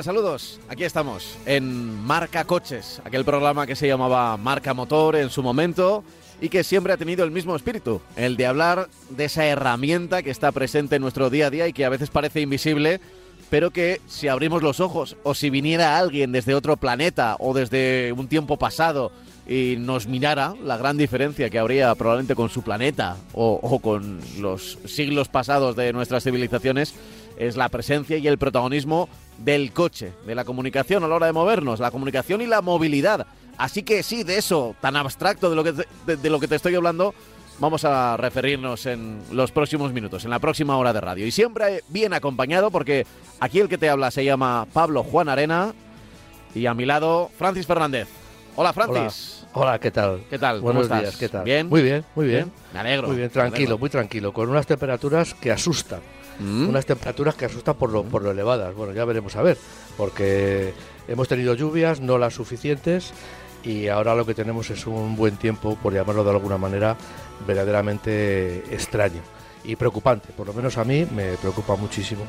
Saludos. Aquí estamos en Marca Coches, aquel programa que se llamaba Marca Motor en su momento y que siempre ha tenido el mismo espíritu, el de hablar de esa herramienta que está presente en nuestro día a día y que a veces parece invisible, pero que si abrimos los ojos o si viniera alguien desde otro planeta o desde un tiempo pasado y nos mirara la gran diferencia que habría probablemente con su planeta o con los siglos pasados de nuestras civilizaciones, es la presencia y el protagonismo del coche, de la comunicación a la hora de movernos, la comunicación y la movilidad. Así que sí, de eso tan abstracto de lo que te, de, de lo que te estoy hablando, vamos a referirnos en los próximos minutos, en la próxima hora de radio. Y siempre bien acompañado porque aquí el que te habla se llama Pablo Juan Arena y a mi lado Francis Fernández. Hola Francis. Hola, Hola, ¿qué tal? ¿Qué tal? Buenos ¿Cómo días, estás? ¿qué tal? ¿Bien? Muy bien, muy bien. Me alegro. Muy bien, tranquilo, muy tranquilo, con unas temperaturas que asustan. Mm. Unas temperaturas que asustan por lo, por lo elevadas. Bueno, ya veremos a ver, porque hemos tenido lluvias, no las suficientes, y ahora lo que tenemos es un buen tiempo, por llamarlo de alguna manera, verdaderamente extraño y preocupante. Por lo menos a mí me preocupa muchísimo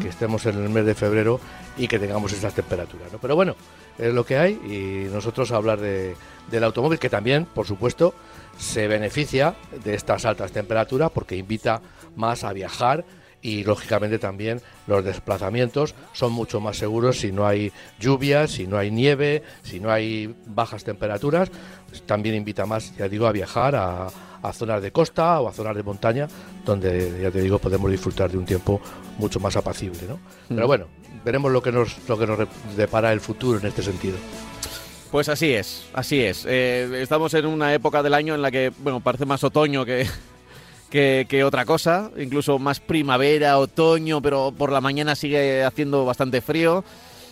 que estemos en el mes de febrero y que tengamos estas temperaturas. ¿no? Pero bueno, es lo que hay y nosotros hablar de, del automóvil que también, por supuesto, se beneficia de estas altas temperaturas porque invita más a viajar y lógicamente también los desplazamientos son mucho más seguros si no hay lluvias, si no hay nieve, si no hay bajas temperaturas, también invita más, ya digo, a viajar a, a zonas de costa o a zonas de montaña donde, ya te digo, podemos disfrutar de un tiempo mucho más apacible, ¿no? Pero bueno, veremos lo que nos lo que nos depara el futuro en este sentido. Pues así es, así es. Eh, estamos en una época del año en la que, bueno, parece más otoño que, que, otra cosa, incluso más primavera, otoño, pero por la mañana sigue haciendo bastante frío.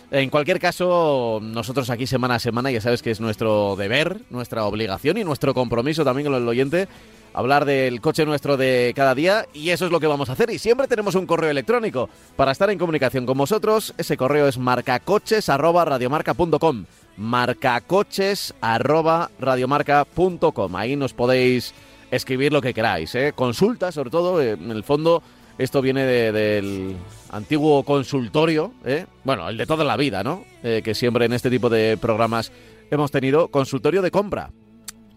En cualquier caso, nosotros aquí semana a semana, ya sabes que es nuestro deber, nuestra obligación y nuestro compromiso también con el oyente, hablar del coche nuestro de cada día y eso es lo que vamos a hacer. Y siempre tenemos un correo electrónico para estar en comunicación con vosotros. Ese correo es marcacoches.radiomarca.com marcacoches.radiomarca.com Ahí nos podéis escribir lo que queráis, ¿eh? Consulta, sobre todo, eh, en el fondo, esto viene de- del antiguo consultorio, ¿eh? Bueno, el de toda la vida, ¿no? Eh, que siempre en este tipo de programas hemos tenido consultorio de compra.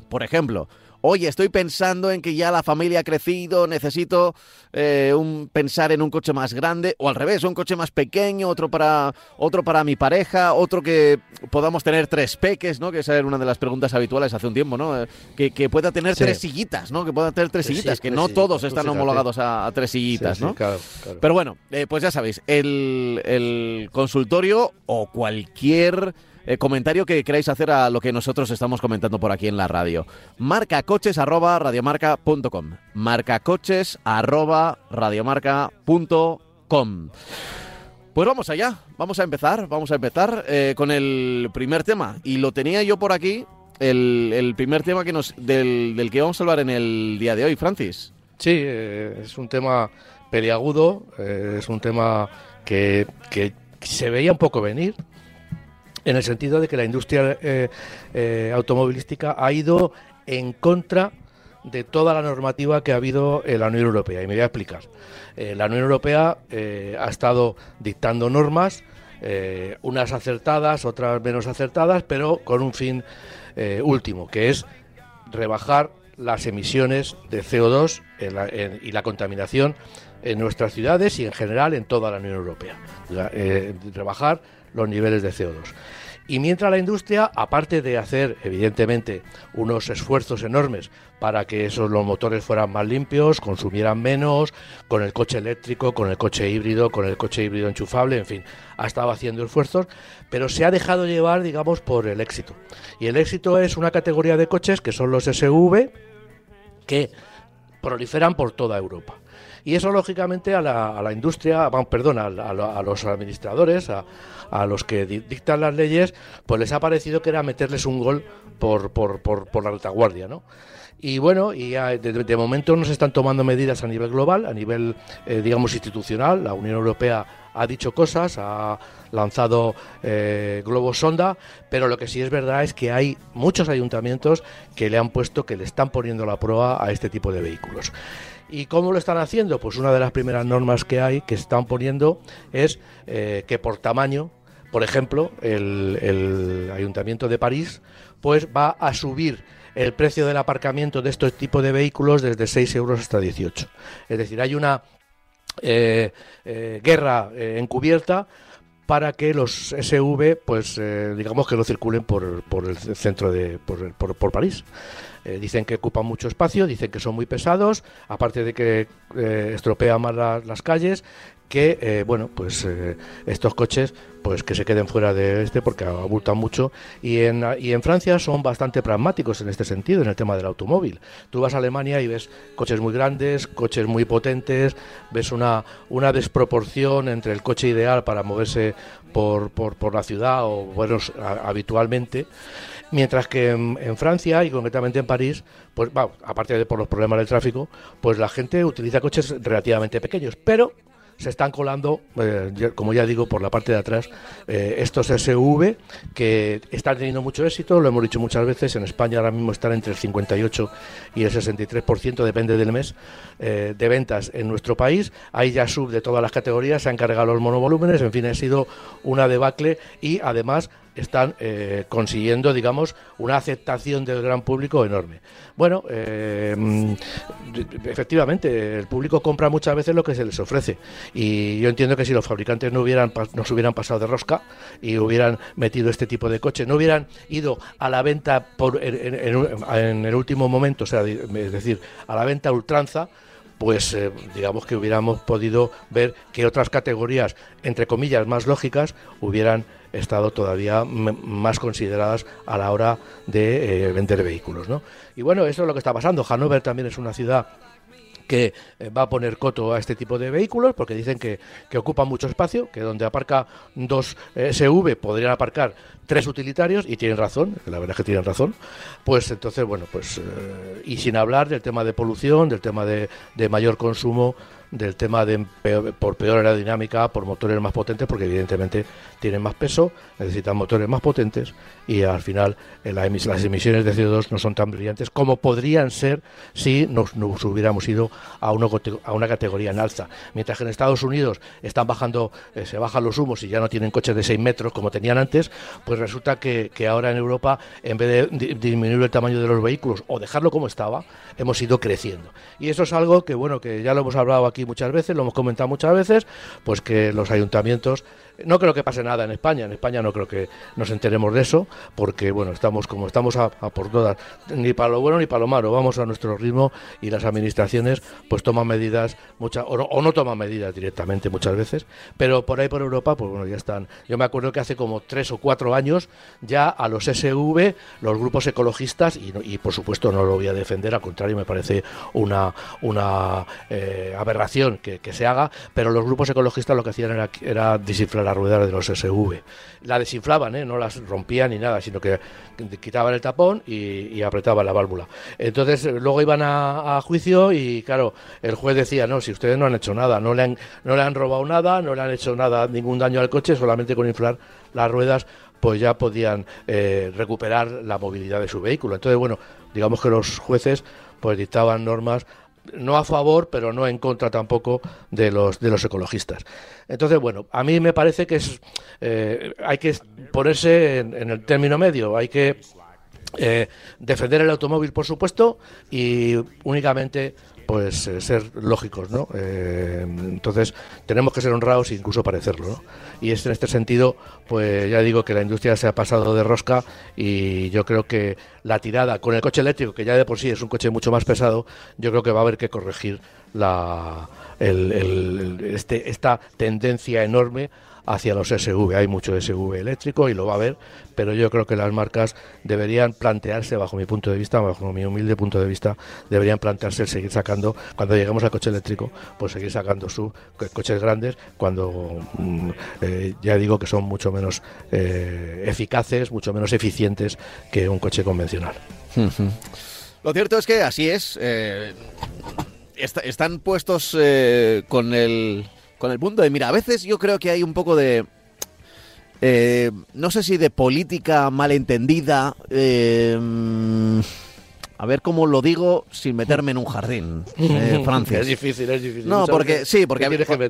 Por ejemplo, oye, estoy pensando en que ya la familia ha crecido, necesito eh, un, pensar en un coche más grande, o al revés, un coche más pequeño, otro para, otro para mi pareja, otro que podamos tener tres peques, ¿no? Que esa era una de las preguntas habituales hace un tiempo, ¿no? Eh, Que, que pueda tener Sí. tres sillitas, ¿no? Que pueda tener tres sillitas, sí, que tres no sillitas, todos están homologados a, a tres sillitas, sí, ¿no? claro, claro. Pero bueno, eh, pues ya sabéis, el, el consultorio o cualquier eh, comentario que queráis hacer a lo que nosotros estamos comentando por aquí en la radio. Marcacoches arroba radiomarca.com. Marcacoches arroba radiomarca.com. Pues vamos allá, vamos a empezar, vamos a empezar eh, con el primer tema. Y lo tenía yo por aquí, el, el primer tema que nos, del, del que vamos a hablar en el día de hoy, Francis. Sí, eh, es un tema peliagudo, es un tema que, que se veía un poco venir, en el sentido de que la industria eh, eh, automovilística ha ido en contra de toda la normativa que ha habido en la Unión Europea. Y me voy a explicar. Eh, la Unión Europea ha estado dictando normas, unas acertadas, otras menos acertadas, pero con un fin último, que es rebajar las emisiones de CO2 en la- en- y la contaminación en nuestras ciudades y en general en toda la Unión Europea. Rebajar los niveles de CO2. Y mientras la industria, aparte de hacer evidentemente unos esfuerzos enormes para que esos los motores fueran más limpios, consumieran menos, con el coche eléctrico, con el coche híbrido, con el coche híbrido enchufable, en fin, ha estado haciendo esfuerzos, pero se ha dejado llevar, digamos, por el éxito. Y el éxito es una categoría de coches que son los SUV que proliferan por toda Europa. Y eso, lógicamente, a la, a la industria, perdón, a, a, los administradores, a, a los que dictan las leyes, pues les ha parecido que era meterles un gol por, por, por, por la retaguardia, ¿no? Y bueno, y de, momento no se están tomando medidas a nivel global, a nivel, eh, digamos, institucional. La Unión Europea ha dicho cosas, ha lanzado eh, globos sonda, pero lo que sí es verdad es que hay muchos ayuntamientos que le han puesto, que le están poniendo la prueba a este tipo de vehículos. ¿Y cómo lo están haciendo? Pues una de las primeras normas que hay, que están poniendo, es eh, que por tamaño, por ejemplo, el, Ayuntamiento de París, pues va a subir el precio del aparcamiento de estos tipos de vehículos desde 6 euros hasta 18. Es decir, hay una eh, eh, guerra encubierta para que los SV, pues digamos que no circulen por, por el centro de por, París. Dicen que ocupan mucho espacio, dicen que son muy pesados, aparte de que estropean más las calles, que eh, bueno pues eh, estos coches pues que se queden fuera de este porque abultan mucho. Y en, y en Francia son bastante pragmáticos en este sentido en el tema del automóvil. Tú vas a Alemania y ves coches muy grandes coches muy potentes ves una una desproporción entre el coche ideal para moverse por, por, por la ciudad o bueno habitualmente mientras que en, Francia y concretamente en París pues aparte de por los problemas del tráfico pues la gente utiliza coches relativamente pequeños pero se están colando, eh, como ya digo, por la parte de atrás, eh, estos SV que están teniendo mucho éxito, lo hemos dicho muchas veces, en España ahora mismo están entre el 58 y el 63%, depende del mes, eh, de ventas en nuestro país. Hay ya sub de todas las categorías, se han cargado los monovolúmenes, en fin, ha sido una debacle y además están eh, consiguiendo, digamos, una aceptación del gran público enorme. Bueno, eh, mm, efectivamente, el público compra muchas veces lo que se les ofrece. Y yo entiendo que si los fabricantes no hubieran nos hubieran pasado de rosca y hubieran metido este tipo de coche, no hubieran ido a la venta por, en, el último momento, o sea, es decir, a la venta ultranza, pues eh, digamos que hubiéramos podido ver que otras categorías, entre comillas, más lógicas, hubieran estado todavía más consideradas a la hora de eh, vender vehículos. ¿no? Y bueno, eso es lo que está pasando. Hannover también es una ciudad que eh, va a poner coto a este tipo de vehículos porque dicen que, ocupan mucho espacio, que donde aparca dos eh, SV podrían aparcar tres utilitarios y tienen razón, la verdad es que tienen razón, pues entonces, bueno, pues y sin hablar del tema de polución, del tema de mayor consumo del tema de por peor aerodinámica, por motores más potentes, porque evidentemente tienen más peso, necesitan motores más potentes y al final eh, las emisiones de CO2 no son tan brillantes como podrían ser si nos, hubiéramos ido a, a una categoría en alza. Mientras que en Estados Unidos están bajando, eh, se bajan los humos y ya no tienen coches de 6 metros como tenían antes, pues resulta que, que ahora en Europa, en vez de disminuir el tamaño de los vehículos o dejarlo como estaba, hemos ido creciendo. Y eso es algo que, bueno, que ya lo hemos hablado aquí muchas veces, lo hemos comentado muchas veces, pues que los ayuntamientos no creo que pase nada en España. En España no creo que nos enteremos de eso, porque bueno, estamos como estamos a, por todas, ni para lo bueno ni para lo malo. Vamos a nuestro ritmo y las administraciones pues toman medidas, muchas o no, toman medidas directamente muchas veces, pero por ahí por Europa, pues bueno, ya están. Yo me acuerdo que hace como tres o cuatro años ya a los SV, los grupos ecologistas, y, por supuesto no lo voy a defender, al contrario, me parece una, una eh, aberración que, se haga, pero los grupos ecologistas lo que hacían era, era descifrar las ruedas de los SV. La desinflaban, ¿eh? no las rompían ni nada, sino que quitaban el tapón y, apretaban la válvula. Entonces luego iban a, juicio y claro, el juez decía, no, si ustedes no han hecho nada, no le han, no le han robado nada, no le han hecho nada, ningún daño al coche, solamente con inflar las ruedas pues ya podían eh, recuperar la movilidad de su vehículo. Entonces, bueno, digamos que los jueces pues dictaban normas no a favor, pero no en contra tampoco de los, de los ecologistas. Entonces, bueno, a mí me parece que es, eh, hay que ponerse en, el término medio, hay que eh, defender el automóvil, por supuesto, y únicamente pues eh, ser lógicos, ¿no? Eh, entonces tenemos que ser honrados e incluso parecerlo, ¿no? Y es en este sentido, pues ya digo que la industria se ha pasado de rosca y yo creo que la tirada con el coche eléctrico, que ya de por sí es un coche mucho más pesado, yo creo que va a haber que corregir la, este, esta tendencia enorme hacia los SV. Hay mucho SV eléctrico y lo va a haber, pero yo creo que las marcas deberían plantearse, bajo mi punto de vista, bajo mi humilde punto de vista, deberían plantearse el seguir sacando, cuando lleguemos al coche eléctrico, pues seguir sacando sus coches grandes, cuando mm, eh, ya digo que son mucho menos eh, eficaces, mucho menos eficientes que un coche convencional. Lo cierto es que así es. Eh, están puestos con el con el punto de mira. A veces yo creo que hay un poco de eh, no sé si de política malentendida. Eh, a ver cómo lo digo sin meterme en un jardín, eh, Es difícil, es difícil. No, porque sí, porque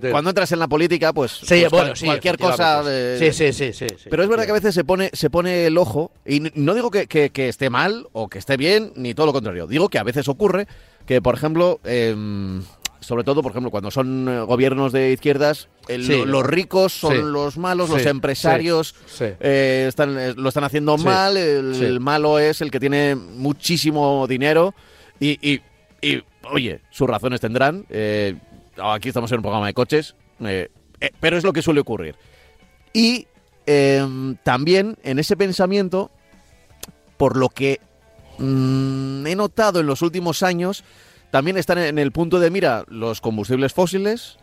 cuando entras en la política, pues, pues cualquier cosa. sí, sí, sí, sí, Pero es verdad que a veces se pone, se pone el ojo y no digo que, que, esté mal o que esté bien ni todo lo contrario. Digo que a veces ocurre que, por ejemplo, em, sobre todo, por ejemplo, cuando son eh, gobiernos de izquierdas, los ricos son los malos, los empresarios eh, están, eh, lo están haciendo mal, el, malo es el que tiene muchísimo dinero y, oye, sus razones tendrán. aquí estamos en un programa de coches, pero es lo que suele ocurrir. Y em, también en ese pensamiento, por lo que mm, he notado en los últimos años, también están en el punto de mira los combustibles fósiles.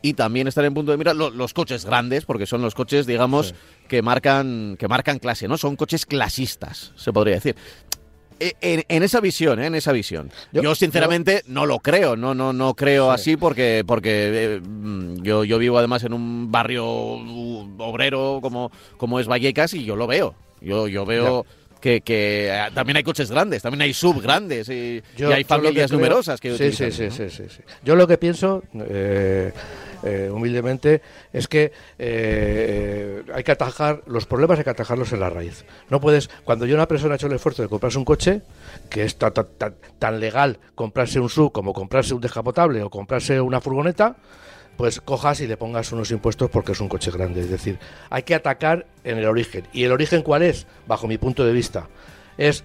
Y también están en punto de mira los, coches grandes, porque son los coches, digamos, que marcan que marcan clase, ¿no? Son coches clasistas, se podría decir. E, en, esa visión, ¿eh? en esa visión. Yo, sinceramente no lo creo, no no no creo así porque porque eh, mm, yo, yo vivo además en un barrio obrero como como es Vallecas y yo lo veo. Yo yo veo que, que eh, también hay coches grandes, también hay sub grandes y, hay familias numerosas que sí, sí, sí, sí, sí, Yo lo que pienso, eh, eh, humildemente, es que hay que atajar, los problemas hay que atajarlos en la raíz. No puedes, cuando yo una persona ha hecho el esfuerzo de comprarse un coche, que es tan, tan legal comprarse un sub como comprarse un descapotable o comprarse una furgoneta, pues cojas y le pongas unos impuestos porque es un coche grande. Es decir, hay que atacar en el origen. ¿Y el origen cuál es? Bajo mi punto de vista, es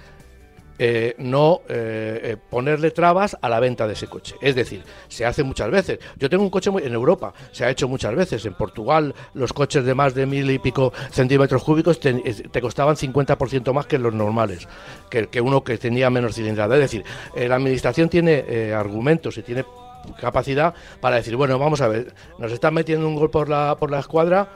eh, no eh, eh, ponerle trabas a la venta de ese coche. Es decir, se hace muchas veces. Yo tengo un coche en Europa, se ha hecho muchas veces. En Portugal, los coches de más de mil y pico centímetros cúbicos te, te costaban 50% más que los normales, que, que, uno que tenía menos cilindrada. Es decir, la administración tiene argumentos y tiene capacidad para decir, bueno, vamos a ver, nos están metiendo un gol por la, por la escuadra,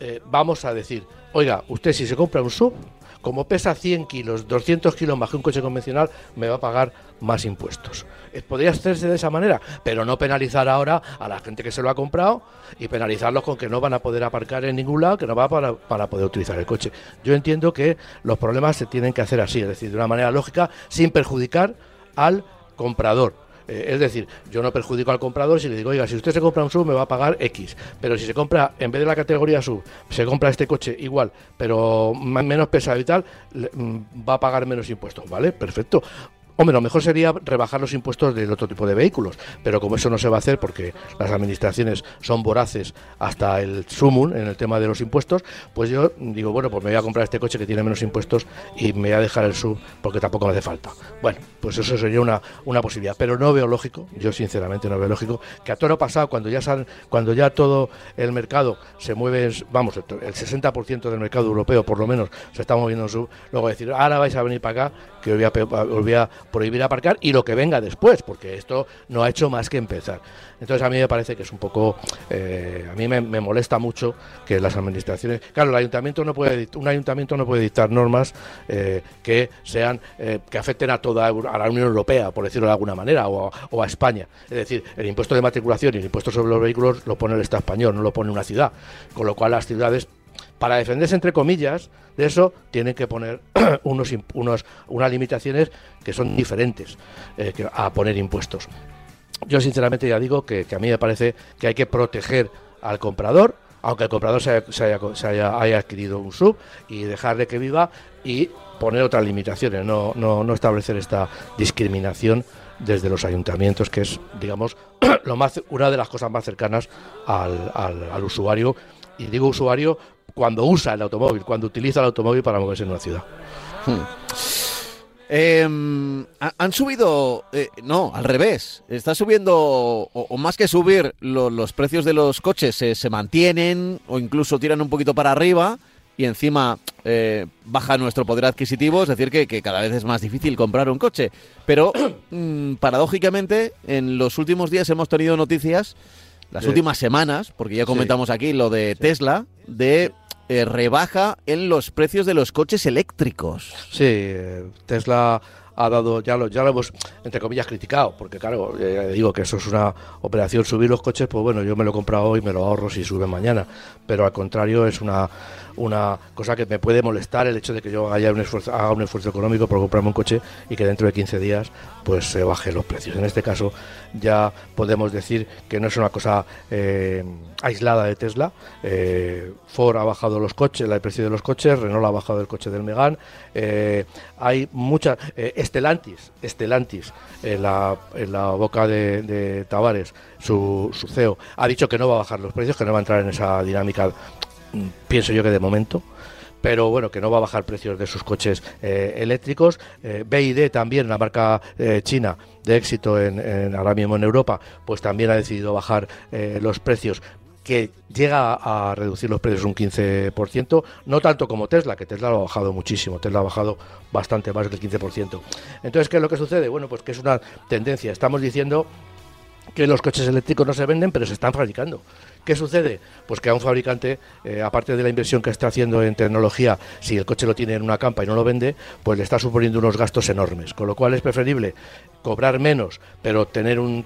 eh, vamos a decir, oiga, usted si se compra un sub, como pesa 100 kilos, 200 kilos más que un coche convencional, me va a pagar más impuestos. Eh, podría hacerse de esa manera, pero no penalizar ahora a la gente que se lo ha comprado y penalizarlos con que no van a poder aparcar en ningún lado, que no va para, para poder utilizar el coche. Yo entiendo que los problemas se tienen que hacer así, es decir, de una manera lógica, sin perjudicar al comprador eh, es decir, yo no perjudico al comprador si le digo, oiga, si usted se compra un sub me va a pagar X, pero si se compra, en vez de la categoría sub, se compra este coche igual, pero menos pesado y tal, mm, va a pagar menos impuestos, ¿vale? Perfecto. Hombre, lo mejor sería rebajar los impuestos del otro tipo de vehículos, pero como eso no se va a hacer porque las administraciones son voraces hasta el sumum en el tema de los impuestos, pues yo digo, bueno, pues me voy a comprar este coche que tiene menos impuestos y me voy a dejar el sub porque tampoco me hace falta. Bueno, pues eso sería una, una posibilidad, pero no veo lógico, yo sinceramente no veo lógico, que a todo lo pasado, cuando ya, sal, cuando ya todo el mercado se mueve, vamos, el 60% del mercado europeo por lo menos se está moviendo en sub, luego decir, ahora vais a venir para acá, que os voy a prohibir aparcar y lo que venga después, porque esto no ha hecho más que empezar. Entonces a mí me parece que es un poco, eh, a mí me, molesta mucho que las administraciones, claro, el ayuntamiento no puede, un ayuntamiento no puede dictar normas eh, que sean, eh, que afecten a toda a la Unión Europea, por decirlo de alguna manera, o o a España. Es decir, el impuesto de matriculación y el impuesto sobre los vehículos lo pone el Estado español, no lo pone una ciudad, con lo cual las ciudades para defenderse entre comillas de eso tienen que poner unos, unos unas limitaciones que son diferentes eh, a poner impuestos. Yo sinceramente ya digo que, a mí me parece que hay que proteger al comprador, aunque el comprador se haya, haya, adquirido un sub y dejarle que viva y poner otras limitaciones, no, no, no establecer esta discriminación desde los ayuntamientos, que es, digamos, lo más, una de las cosas más cercanas al, al usuario. Y digo usuario cuando usa el automóvil, cuando utiliza el automóvil para moverse en una ciudad. Hmm. Em, ha- han subido, eh, no, al revés, está subiendo, o, o más que subir, lo- los precios de los coches se, se mantienen o incluso tiran un poquito para arriba y encima eh, baja nuestro poder adquisitivo, es decir, que, que cada vez es más difícil comprar un coche. Pero, mm, paradójicamente, en los últimos días hemos tenido noticias, las Sí. últimas semanas, porque ya comentamos aquí lo de Tesla, de eh, rebaja en los precios de los coches eléctricos. Sí, eh, Tesla ha dado, ya lo, ya lo hemos, entre comillas, criticado, porque claro, eh, digo que eso es una operación, subir los coches, pues bueno, yo me lo he comprado hoy, me lo ahorro si sube mañana, pero al contrario es una, una cosa que me puede molestar el hecho de que yo haya un esfuerzo, haga un esfuerzo económico por comprarme un coche y que dentro de 15 días pues se baje los precios. En este caso ya podemos decir que no es una cosa eh, aislada de Tesla. Eh, Ford ha bajado los coches, el precio de los coches, Renault ha bajado el coche del Megane. eh, hay muchas. Estelantis, Estelantis, en la, en la boca de, Tavares, su, su CEO, ha dicho que no va a bajar los precios, que no va a entrar en esa dinámica, mm, pienso yo que de momento pero bueno, que no va a bajar precios de sus coches eh, eléctricos. Eh, BID también, una marca eh, china de éxito en, en- ahora mismo en Europa, pues también ha decidido bajar eh, los precios que llega a reducir los precios un 15%, no tanto como Tesla, que Tesla lo ha bajado muchísimo, Tesla ha bajado bastante más del 15%. Entonces, ¿qué es lo que sucede? Bueno, pues que es una tendencia. Estamos diciendo que los coches eléctricos no se venden, pero se están fabricando. ¿Qué sucede? Pues que a un fabricante, eh, aparte de la inversión que está haciendo en tecnología, si el coche lo tiene en una campa y no lo vende, pues le está suponiendo unos gastos enormes. Con lo cual es preferible cobrar menos, pero tener un,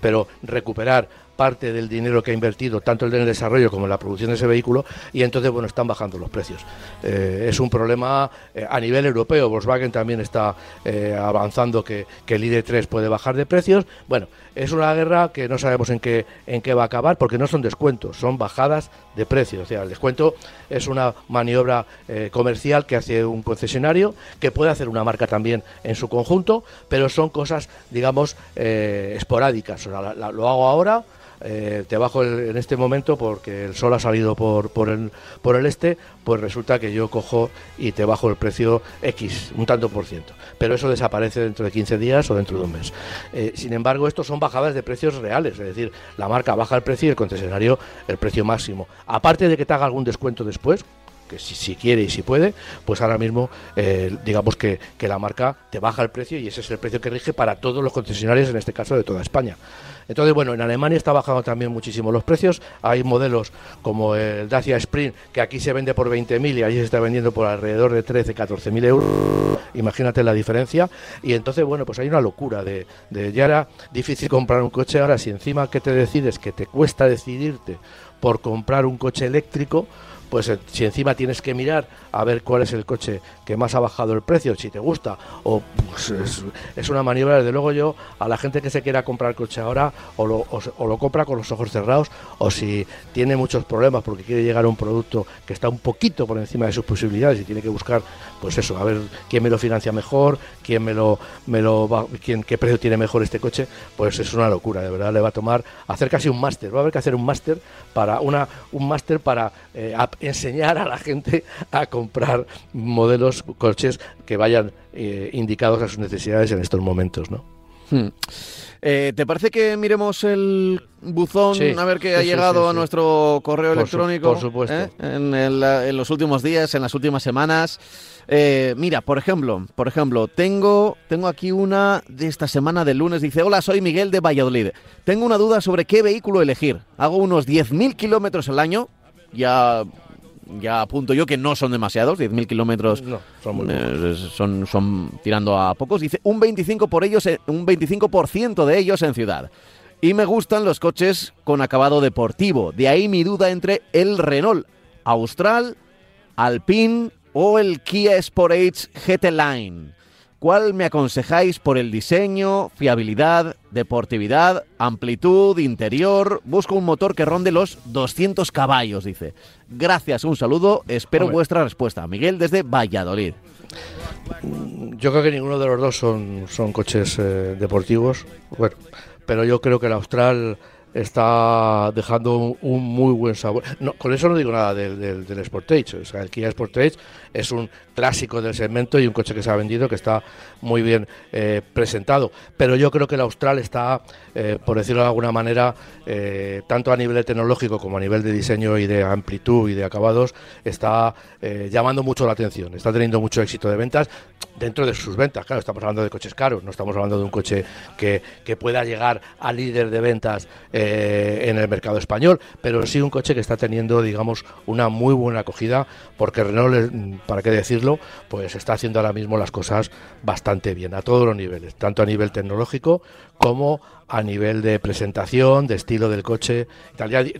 pero recuperar parte del dinero que ha invertido, tanto el desarrollo como en la producción de ese vehículo, y entonces, bueno, están bajando los precios. Eh, es un problema eh, a nivel europeo. Volkswagen también está eh, avanzando que, que el ID3 puede bajar de precios. Bueno, es una guerra que no sabemos en qué, en qué va a acabar, porque no son descuentos, son bajadas de precios. O sea, el descuento es una maniobra comercial que hace un concesionario, que puede hacer una marca también en su conjunto, pero son cosas, digamos, esporádicas. O sea, lo hago ahora, eh, te bajo el- en este momento porque el sol ha salido por, por, el, por el este, pues resulta que yo cojo y te bajo el precio X, un tanto por ciento. Pero eso desaparece dentro de 15 días o dentro de un mes. Eh, sin embargo, estos son bajadas de precios reales, es decir, la marca baja el precio y el concesionario el precio máximo. Aparte de que te haga algún descuento después, que si, quiere y si puede, pues ahora mismo eh, digamos que, que la marca te baja el precio y ese es el precio que rige para todos los concesionarios, en este caso de toda España. Entonces, bueno, en Alemania está bajando también muchísimo los precios. Hay modelos como el Dacia Sprint, que aquí se vende por 20.000 y allí se está vendiendo por alrededor de 13, 14.000 euros. Imagínate la diferencia. Y entonces, bueno, pues hay una locura de, de ya era difícil comprar un coche. Ahora, si encima que te decides, que te cuesta decidirte por comprar un coche eléctrico, pues eh, si encima tienes que mirar a ver cuál es el coche que más ha bajado el precio, si te gusta, o pues, es, una maniobra, desde luego yo, a la gente que se quiera comprar el coche ahora, o lo, o lo compra con los ojos cerrados, o si tiene muchos problemas porque quiere llegar a un producto que está un poquito por encima de sus posibilidades y tiene que buscar, pues eso, a ver quién me lo financia mejor, quién me lo, me lo va- quién, qué precio tiene mejor este coche, pues es una locura, de verdad, le va a tomar hacer casi un máster, va a haber que hacer un máster para una, un máster para eh, enseñar a la gente a comprar modelos, coches que vayan eh, indicados a sus necesidades en estos momentos, ¿no? Hmm. Eh, ¿Te parece que miremos el buzón Sí, a ver qué sí, ha llegado sí, a nuestro correo Por su- electrónico? por supuesto. ¿eh? En, el- en los últimos días, en las últimas semanas. Eh, mira, por ejemplo, por ejemplo, tengo, tengo aquí una de esta semana del lunes. Dice, hola, soy Miguel de Valladolid. Tengo una duda sobre qué vehículo elegir. Hago unos 10.000 kilómetros al año. Ya, ya apunto yo que no son demasiados, 10.000 kilómetros No, son eh, son, son tirando a pocos. Dice un 25 por ellos, un 25% de ellos en ciudad. Y me gustan los coches con acabado deportivo. De ahí mi duda entre el Renault Austral, Alpine o el Kia Sportage GT Line. ¿Cuál me aconsejáis por el diseño, fiabilidad, deportividad, amplitud, interior? Busco un motor que ronde los 200 caballos, dice. Gracias, un saludo, espero vuestra respuesta. Miguel desde Valladolid. Yo creo que ninguno de los dos son, son coches eh, deportivos, bueno, pero yo creo que el Austral está dejando un, un muy buen sabor. No, con eso no digo nada del, del, del Sportage. O sea, el Kia Sportage es un clásico del segmento y un coche que se ha vendido que está muy bien eh, presentado. Pero yo creo que el Austral está, eh, por decirlo de alguna manera, eh, tanto a nivel tecnológico como a nivel de diseño y de amplitud y de acabados, está llamando mucho la atención. Está teniendo mucho éxito de ventas dentro de sus ventas. Claro, estamos hablando de coches caros, no estamos hablando de un coche que, que pueda llegar a líder de ventas en el mercado español, pero sí un coche que está teniendo, digamos, una muy buena acogida, porque Renault, para qué decirlo, pues está haciendo ahora mismo las cosas bastante bien, a todos los niveles, tanto a nivel tecnológico como a nivel de presentación, de estilo del coche,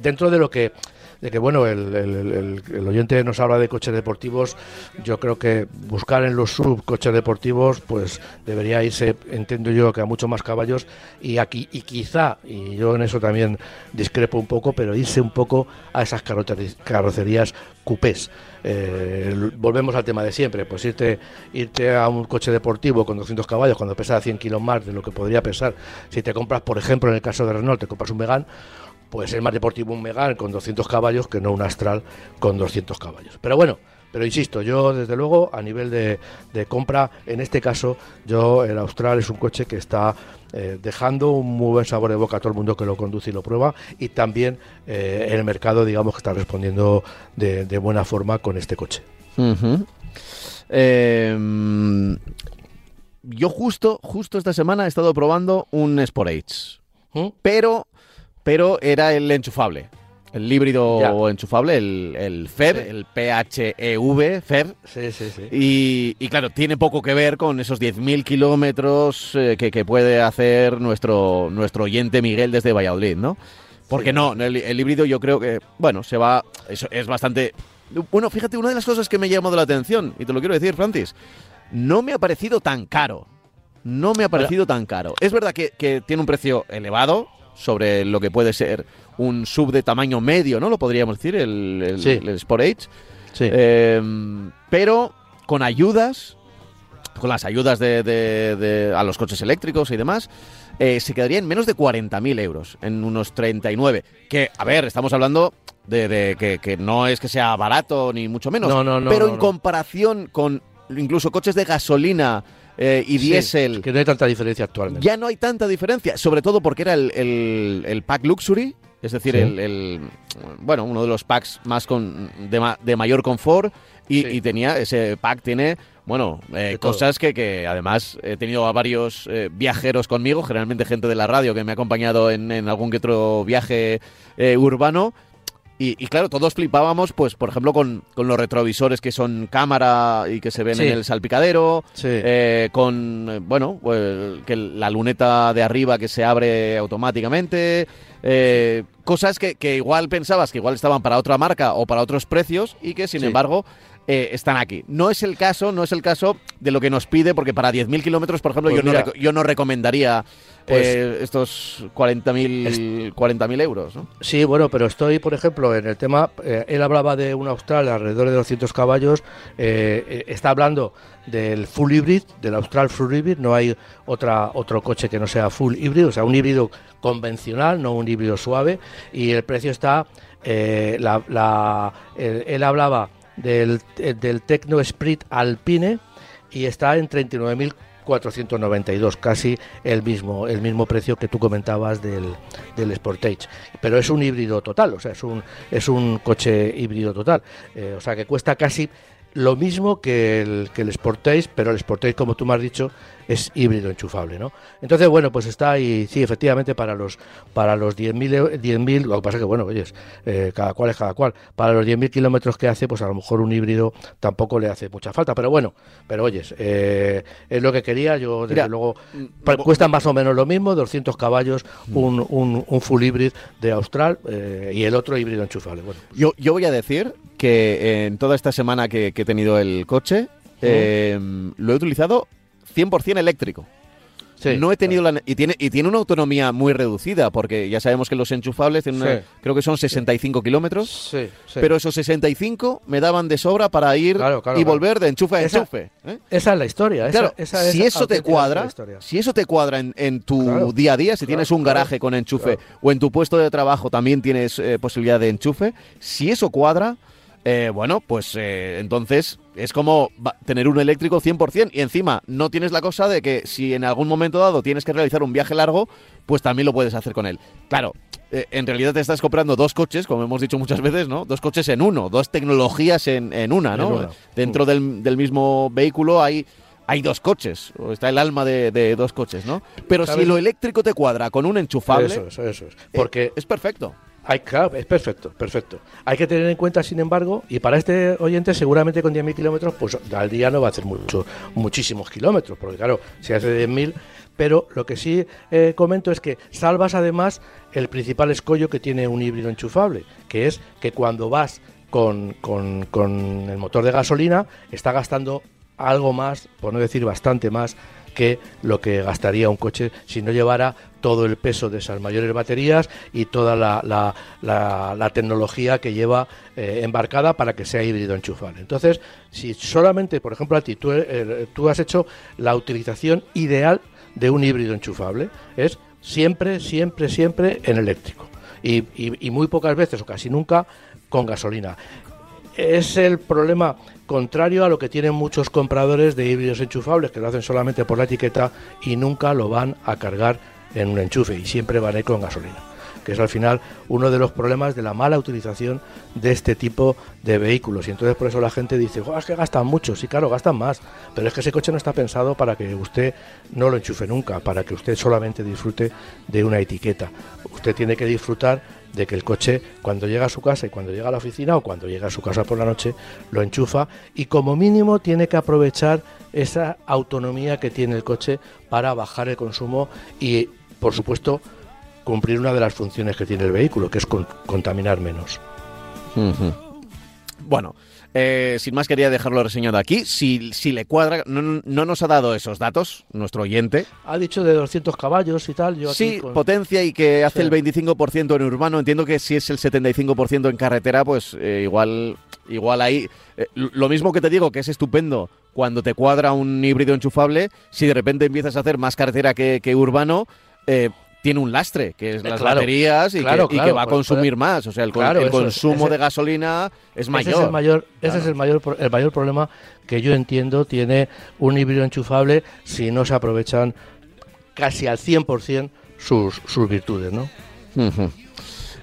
dentro de lo que de que bueno el, oyente nos habla de coches deportivos yo creo que buscar en los sub coches deportivos pues debería irse entiendo yo que a mucho más caballos y aquí y quizá y yo en eso también discrepo un poco pero irse un poco a esas carrocerías coupés Eh, volvemos al tema de siempre pues irte irte a un coche deportivo con 200 caballos cuando pesa 100 kilos más de lo que podría pesar si te compras por ejemplo en el caso de Renault te compras un Megane pues es más deportivo un Megane con 200 caballos que no un Astral con 200 caballos. Pero bueno, pero insisto, yo desde luego a nivel de, de compra, en este caso, yo el Austral es un coche que está eh, dejando un muy buen sabor de boca a todo el mundo que lo conduce y lo prueba y también eh, el mercado, digamos, que está respondiendo de, de buena forma con este coche. Eh, yo justo, justo esta semana he estado probando un Sportage, ¿Mm? pero, pero era el enchufable. El híbrido Ya. enchufable, el, el FER, Sí. el PHEV, FER. Sí, sí, sí. Y, y claro, tiene poco que ver con esos 10.000 kilómetros eh, que, que puede hacer nuestro, nuestro oyente Miguel desde Valladolid, ¿no? Porque Sí. no, el, el híbrido yo creo que, bueno, se va, eso es bastante... Bueno, fíjate, una de las cosas que me ha llamado la atención, y te lo quiero decir, Francis, no me ha parecido tan caro. No me ha parecido tan caro. Es verdad que, que tiene un precio elevado sobre lo que puede ser un sub de tamaño medio, ¿no? Lo podríamos decir, el, el, Sí. el Sportage. Sí. Eh, pero con ayudas, con las ayudas de, de- de- a los coches eléctricos y demás, eh, se quedaría en menos de 40.000 euros, en unos 39. Que, a ver, estamos hablando de, de que, que no es que sea barato ni mucho menos, No, no, no, pero en comparación con incluso coches de gasolina eh, y Sí, diésel, que no hay tanta diferencia actualmente. ya no hay tanta diferencia, sobre todo porque era el, el- el pack luxury, es decir, Sí. el, el- bueno, uno de los packs más con, de, ma- de mayor confort y, Sí. y tenía ese pack tiene bueno eh, cosas que, que además he tenido a varios eh, viajeros conmigo, generalmente gente de la radio que me ha acompañado en, en algún que otro viaje eh, urbano. Y, y claro, todos flipábamos, pues, por ejemplo, con, con los retrovisores que son cámara y que se ven Sí. en el salpicadero, Sí. eh, con, bueno, pues que la luneta de arriba que se abre automáticamente, eh, cosas que, que igual pensabas que igual estaban para otra marca o para otros precios y que sin Sí. embargo eh, están aquí. No es el caso, no es el caso de lo que nos pide, porque para 10.000 kilómetros, por ejemplo, Pues yo, no mira, yo no recomendaría pues- eh, estos 40.000 40.000 euros, ¿no? Sí, bueno, pero estoy, por ejemplo, en el tema, eh, él hablaba de un Austral alrededor de 200 caballos, eh, está hablando del full hybrid, del Austral full hybrid, no hay otra otro coche que no sea full híbrido, o sea, un híbrido convencional, no un híbrido suave, y el precio está, la, la- él, él hablaba del, eh, del Tecno Sprint Alpine y está en 39.492, casi el mismo, el mismo precio que tú comentabas del, del Sportage. Pero es un híbrido total, o sea, es un, es un coche híbrido total. Eh, o sea, que cuesta casi lo mismo que el, que el Sportage, pero el Sportage, como tú me has dicho, es híbrido enchufable, ¿no? Entonces, bueno, pues está ahí, sí, efectivamente, para los para los 10.000, eu- 10.000, lo que pasa es que, bueno, oyes, eh, cada cual es cada cual. Para los 10.000 kilómetros que hace, pues a lo mejor un híbrido tampoco le hace mucha falta, pero bueno, pero oyes, eh, es lo que quería, yo desde Mira, luego, mm, cuesta más o menos lo mismo, 200 caballos, un, un, un full híbrido de Austral eh, y el otro híbrido enchufable. Bueno, Yo, yo voy a decir que en toda esta semana que, que he tenido el coche, lo he utilizado 100% eléctrico. Sí, no he tenido la... Y tiene, y tiene una autonomía muy reducida, porque ya sabemos que los enchufables tienen una- creo que son 65 kilómetros, Sí, pero esos 65 me daban de sobra para ir Claro, claro, y volver de enchufe a Esa- enchufe. ¿eh? esa es la historia. esa- es si eso te cuadra, si eso te cuadra en, en tu día a día, si tienes un garaje con enchufe o en tu puesto de trabajo también tienes eh, posibilidad de enchufe, si eso cuadra, eh, bueno, pues eh, entonces es como tener un eléctrico 100% y encima no tienes la cosa de que si en algún momento dado tienes que realizar un viaje largo, pues también lo puedes hacer con él. Claro. eh, en realidad te estás comprando dos coches, como hemos dicho muchas veces, ¿no? Dos coches en uno, dos tecnologías en, en una, ¿no? En una. Dentro del, del mismo vehículo hay, hay dos coches, o está el alma de, de dos coches, ¿no? Pero si lo eléctrico te cuadra con un enchufable, Eso es, eso es. eh, Porque es perfecto. Hay, claro, es perfecto, perfecto. Hay que tener en cuenta, sin embargo, y para este oyente seguramente con 10.000 kilómetros, pues al día no va a hacer mucho, muchísimos kilómetros, porque claro, si hace 10.000, pero lo que sí eh, comento es que salvas además el principal escollo que tiene un híbrido enchufable, que es que cuando vas con, con- con el motor de gasolina, está gastando algo más, por no decir bastante más, que lo que gastaría un coche si no llevara todo el peso de esas mayores baterías y toda la, la- la- tecnología que lleva eh, embarcada para que sea híbrido enchufable. Entonces, si solamente, por ejemplo, a ti tú, eh, tú has hecho la utilización ideal de un híbrido enchufable, es siempre, siempre, siempre en eléctrico. Y muy pocas veces o casi nunca con gasolina es el problema contrario a lo que tienen muchos compradores de híbridos enchufables, que lo hacen solamente por la etiqueta y nunca lo van a cargar en un enchufe y siempre van a ir con gasolina. Que es al final uno de los problemas de la mala utilización de este tipo de vehículos. Y entonces por eso la gente dice, "Jo, es que gastan mucho. Sí, claro, gastan más. Pero es que ese coche no está pensado para que usted no lo enchufe nunca, para que usted solamente disfrute de una etiqueta. Usted tiene que disfrutar de que el coche cuando llega a su casa y cuando llega a la oficina o cuando llega a su casa por la noche lo enchufa y como mínimo tiene que aprovechar esa autonomía que tiene el coche para bajar el consumo y por supuesto cumplir una de las funciones que tiene el vehículo que es con- contaminar menos. Bueno, eh, sin más quería dejarlo reseñado aquí. Si, si le cuadra, no, no nos ha dado esos datos nuestro oyente. Ha dicho de 200 caballos y tal. Yo aquí Sí, con- potencia y que hace Sí. el 25% en urbano. Entiendo que si es el 75% en carretera, pues eh, igual, igual ahí. eh, lo mismo que te digo, que es estupendo cuando te cuadra un híbrido enchufable, si de repente empiezas a hacer más carretera que, que urbano, eh, tiene un lastre, que es Eh, las claro, baterías y, claro, que, y que claro, va a pues, consumir más. O sea, el, eso consumo ese- de gasolina es mayor. Ese es el mayor, ese es el mayor, el mayor problema que yo entiendo tiene un híbrido enchufable si no se aprovechan casi al 100% sus, sus virtudes, ¿no?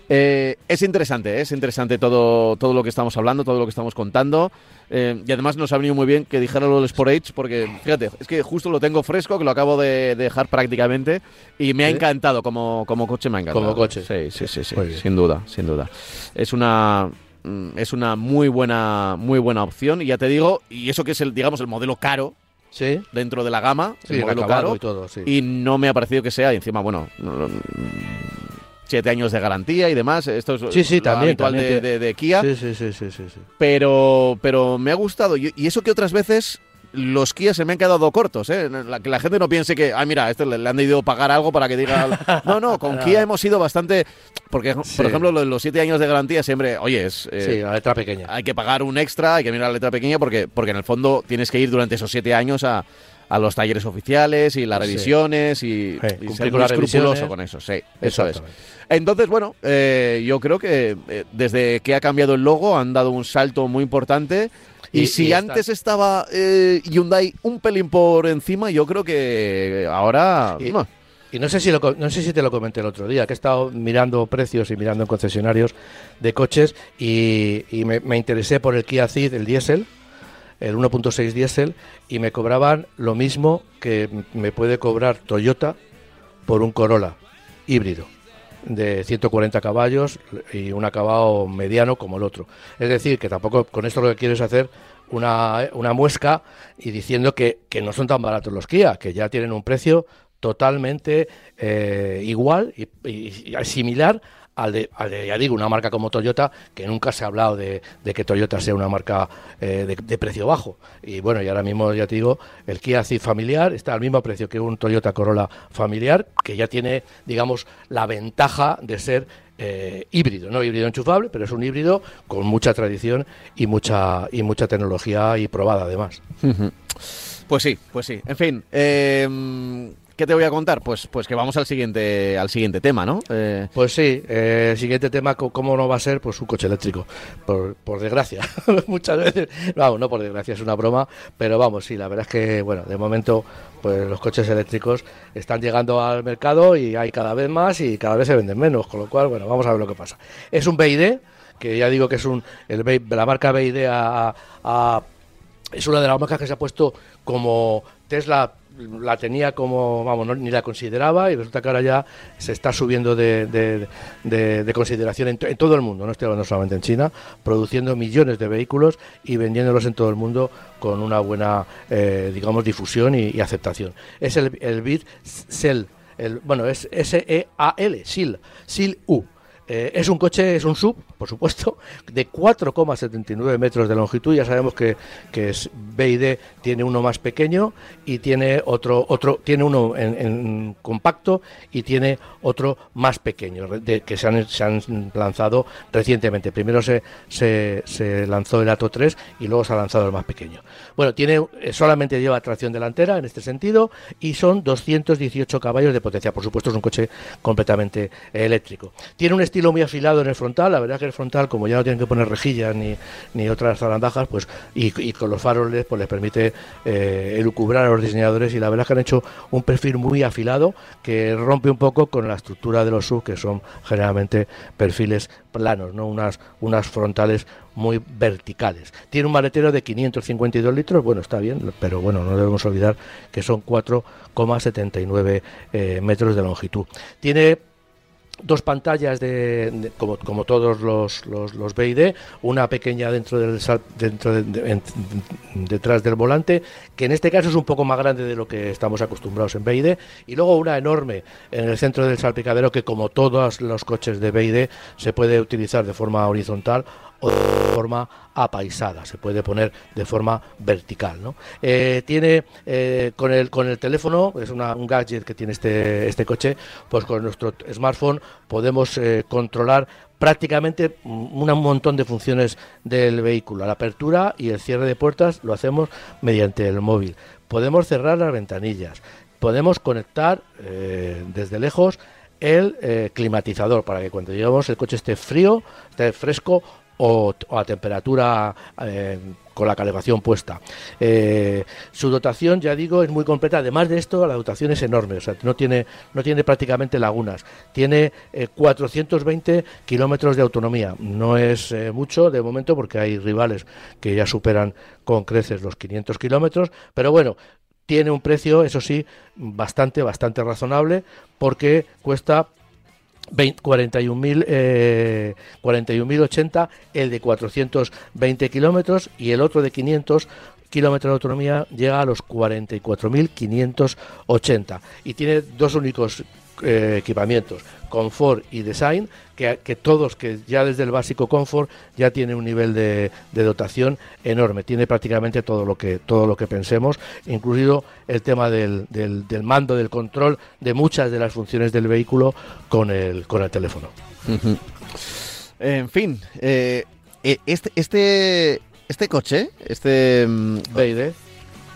Eh, es interesante, ¿eh? es interesante todo, todo lo que estamos hablando, todo lo que estamos contando. Eh, y además nos ha venido muy bien que dijera lo del Sport Age, porque fíjate, es que justo lo tengo fresco, que lo acabo de dejar prácticamente, y me ha encantado como, como coche, me ha encantado. Como coche. Sí, sí, sí, sí, sin duda, sin duda. Es una mm, es una muy buena muy buena opción y ya te digo, y eso que es el digamos el modelo caro Sí, dentro de la gama, sí el el modelo caro, y todo, sí. y no me ha parecido que sea, y encima, bueno, no- no- siete años de garantía y demás. Esto es Sí, sí, lo también, habitual también de, tiene- de- de Kia. Sí, sí, sí, sí, sí. Pero, pero me ha gustado. Y, eso que otras veces los Kia se me han quedado cortos. ¿eh? La, que la gente no piense que, ah, mira, este le, le han debido pagar algo para que diga. No, no, con Kia hemos sido bastante. Porque, Sí. por ejemplo, los siete años de garantía siempre, oye, es. eh, Sí, la letra pequeña. hay que pagar un extra, hay que mirar la letra pequeña porque, porque en el fondo tienes que ir durante esos siete años a, a los talleres oficiales y las Sí. revisiones y, y cumplir ser con muy escrupuloso con eso. Sí, eso es. Entonces, bueno, eh, yo creo que eh, desde que ha cambiado el logo han dado un salto muy importante. Y, Y- si y está- antes estaba eh, Hyundai un pelín por encima, yo creo que ahora... Y- no. Y no sé si lo, no sé si te lo comenté el otro día, que he estado mirando precios y mirando en concesionarios de coches y, y me, me interesé por el Kia Ceed, el diésel, el 1.6 diésel, y me cobraban lo mismo que me puede cobrar Toyota por un Corolla híbrido de 140 caballos y un acabado mediano como el otro. Es decir, que tampoco con esto lo que quiero es hacer una, una muesca y diciendo que, que no son tan baratos los Kia, que ya tienen un precio totalmente eh, igual y- y similar al de, ya digo, una marca como Toyota, que nunca se ha hablado de, que Toyota sea una marca eh, de, precio bajo. Y bueno, y ahora mismo ya te digo, el Kia Ceed familiar está al mismo precio que un Toyota Corolla familiar, que ya tiene, digamos, la ventaja de ser eh, híbrido, no híbrido enchufable, pero es un híbrido con mucha tradición y mucha y mucha tecnología y probada además. Pues sí, pues sí. En fin, eh, ¿Qué te voy a contar? Pues, pues que vamos al siguiente, al siguiente tema, ¿no? Eh... Pues sí, eh, el siguiente tema, ¿cómo no va a ser? Pues un coche eléctrico, por, por desgracia. Muchas veces, vamos, no por desgracia, es una broma, pero vamos, sí, la verdad es que, bueno, de momento, pues los coches eléctricos están llegando al mercado y hay cada vez más y cada vez se venden menos, con lo cual, bueno, vamos a ver lo que pasa. Es un BID, que ya digo que es un, el, la marca BID es una de las marcas que se ha puesto como Tesla la tenía como, vamos, ni la consideraba y resulta que ahora ya se está subiendo de, de, consideración en, todo el mundo, no estoy hablando solamente en China, produciendo millones de vehículos y vendiéndolos en todo el mundo con una buena, eh, digamos, difusión y, aceptación. Es el, el BIT Cell, el, bueno, es S-E-A-L, SIL, SIL-U. Eh, es un coche, es un sub, por supuesto, de 4,79 metros de longitud. Ya sabemos que, que es BID tiene uno más pequeño y tiene otro, otro tiene uno en, compacto y tiene otro más pequeño, de, que se han, se han, lanzado recientemente. Primero se, se, se, lanzó el Ato 3 y luego se ha lanzado el más pequeño. Bueno, tiene eh, solamente lleva tracción delantera en este sentido y son 218 caballos de potencia. Por supuesto, es un coche completamente eléctrico. Tiene un estilo muy afilado en el frontal, la verdad que el frontal, como ya no tienen que poner rejillas ni, ni otras zarandajas, pues y, con los faroles pues les permite eh, elucubrar a los diseñadores y la verdad que han hecho un perfil muy afilado que rompe un poco con la estructura de los sub que son generalmente perfiles planos, no unas, unas frontales muy verticales. Tiene un maletero de 552 litros, bueno, está bien, pero bueno, no debemos olvidar que son 4,79 eh, metros de longitud. Tiene dos pantallas de, como, como, todos los, los, los BID, una pequeña dentro del dentro de, detrás del volante, que en este caso es un poco más grande de lo que estamos acostumbrados en BID, y luego una enorme en el centro del salpicadero que como todos los coches de BID se puede utilizar de forma horizontal de forma apaisada, se puede poner de forma vertical. ¿no? Eh, tiene eh, con, el, con el teléfono, es una, un gadget que tiene este, este coche, pues con nuestro smartphone podemos eh, controlar prácticamente un montón de funciones del vehículo. La apertura y el cierre de puertas lo hacemos mediante el móvil. Podemos cerrar las ventanillas. Podemos conectar desde lejos el climatizador para que cuando llevamos el coche esté frío, esté fresco o, a temperatura eh, con la calefacción puesta. Eh, su dotación, ya digo, es muy completa. Además de esto, la dotación es enorme, no tiene, no tiene prácticamente lagunas. Tiene 420 eh, kilómetros de autonomía. No es mucho de momento porque hay rivales que ya superan con creces los 500 kilómetros, pero bueno, tiene un precio, eso sí, bastante, bastante razonable porque cuesta 41.080, eh, el de 420 kilómetros y el otro de 500 kilómetros de autonomía llega a los 44.580 y tiene dos únicos eh, equipamientos, confort y design, que, todos, que ya desde el básico confort ya tiene un nivel de, dotación enorme, tiene prácticamente todo lo que, todo lo que pensemos, incluido el tema del, del, mando, del control de muchas de las funciones del vehículo con el, con el teléfono. En fin, eh, eh, este, este, este coche, este mm, BID,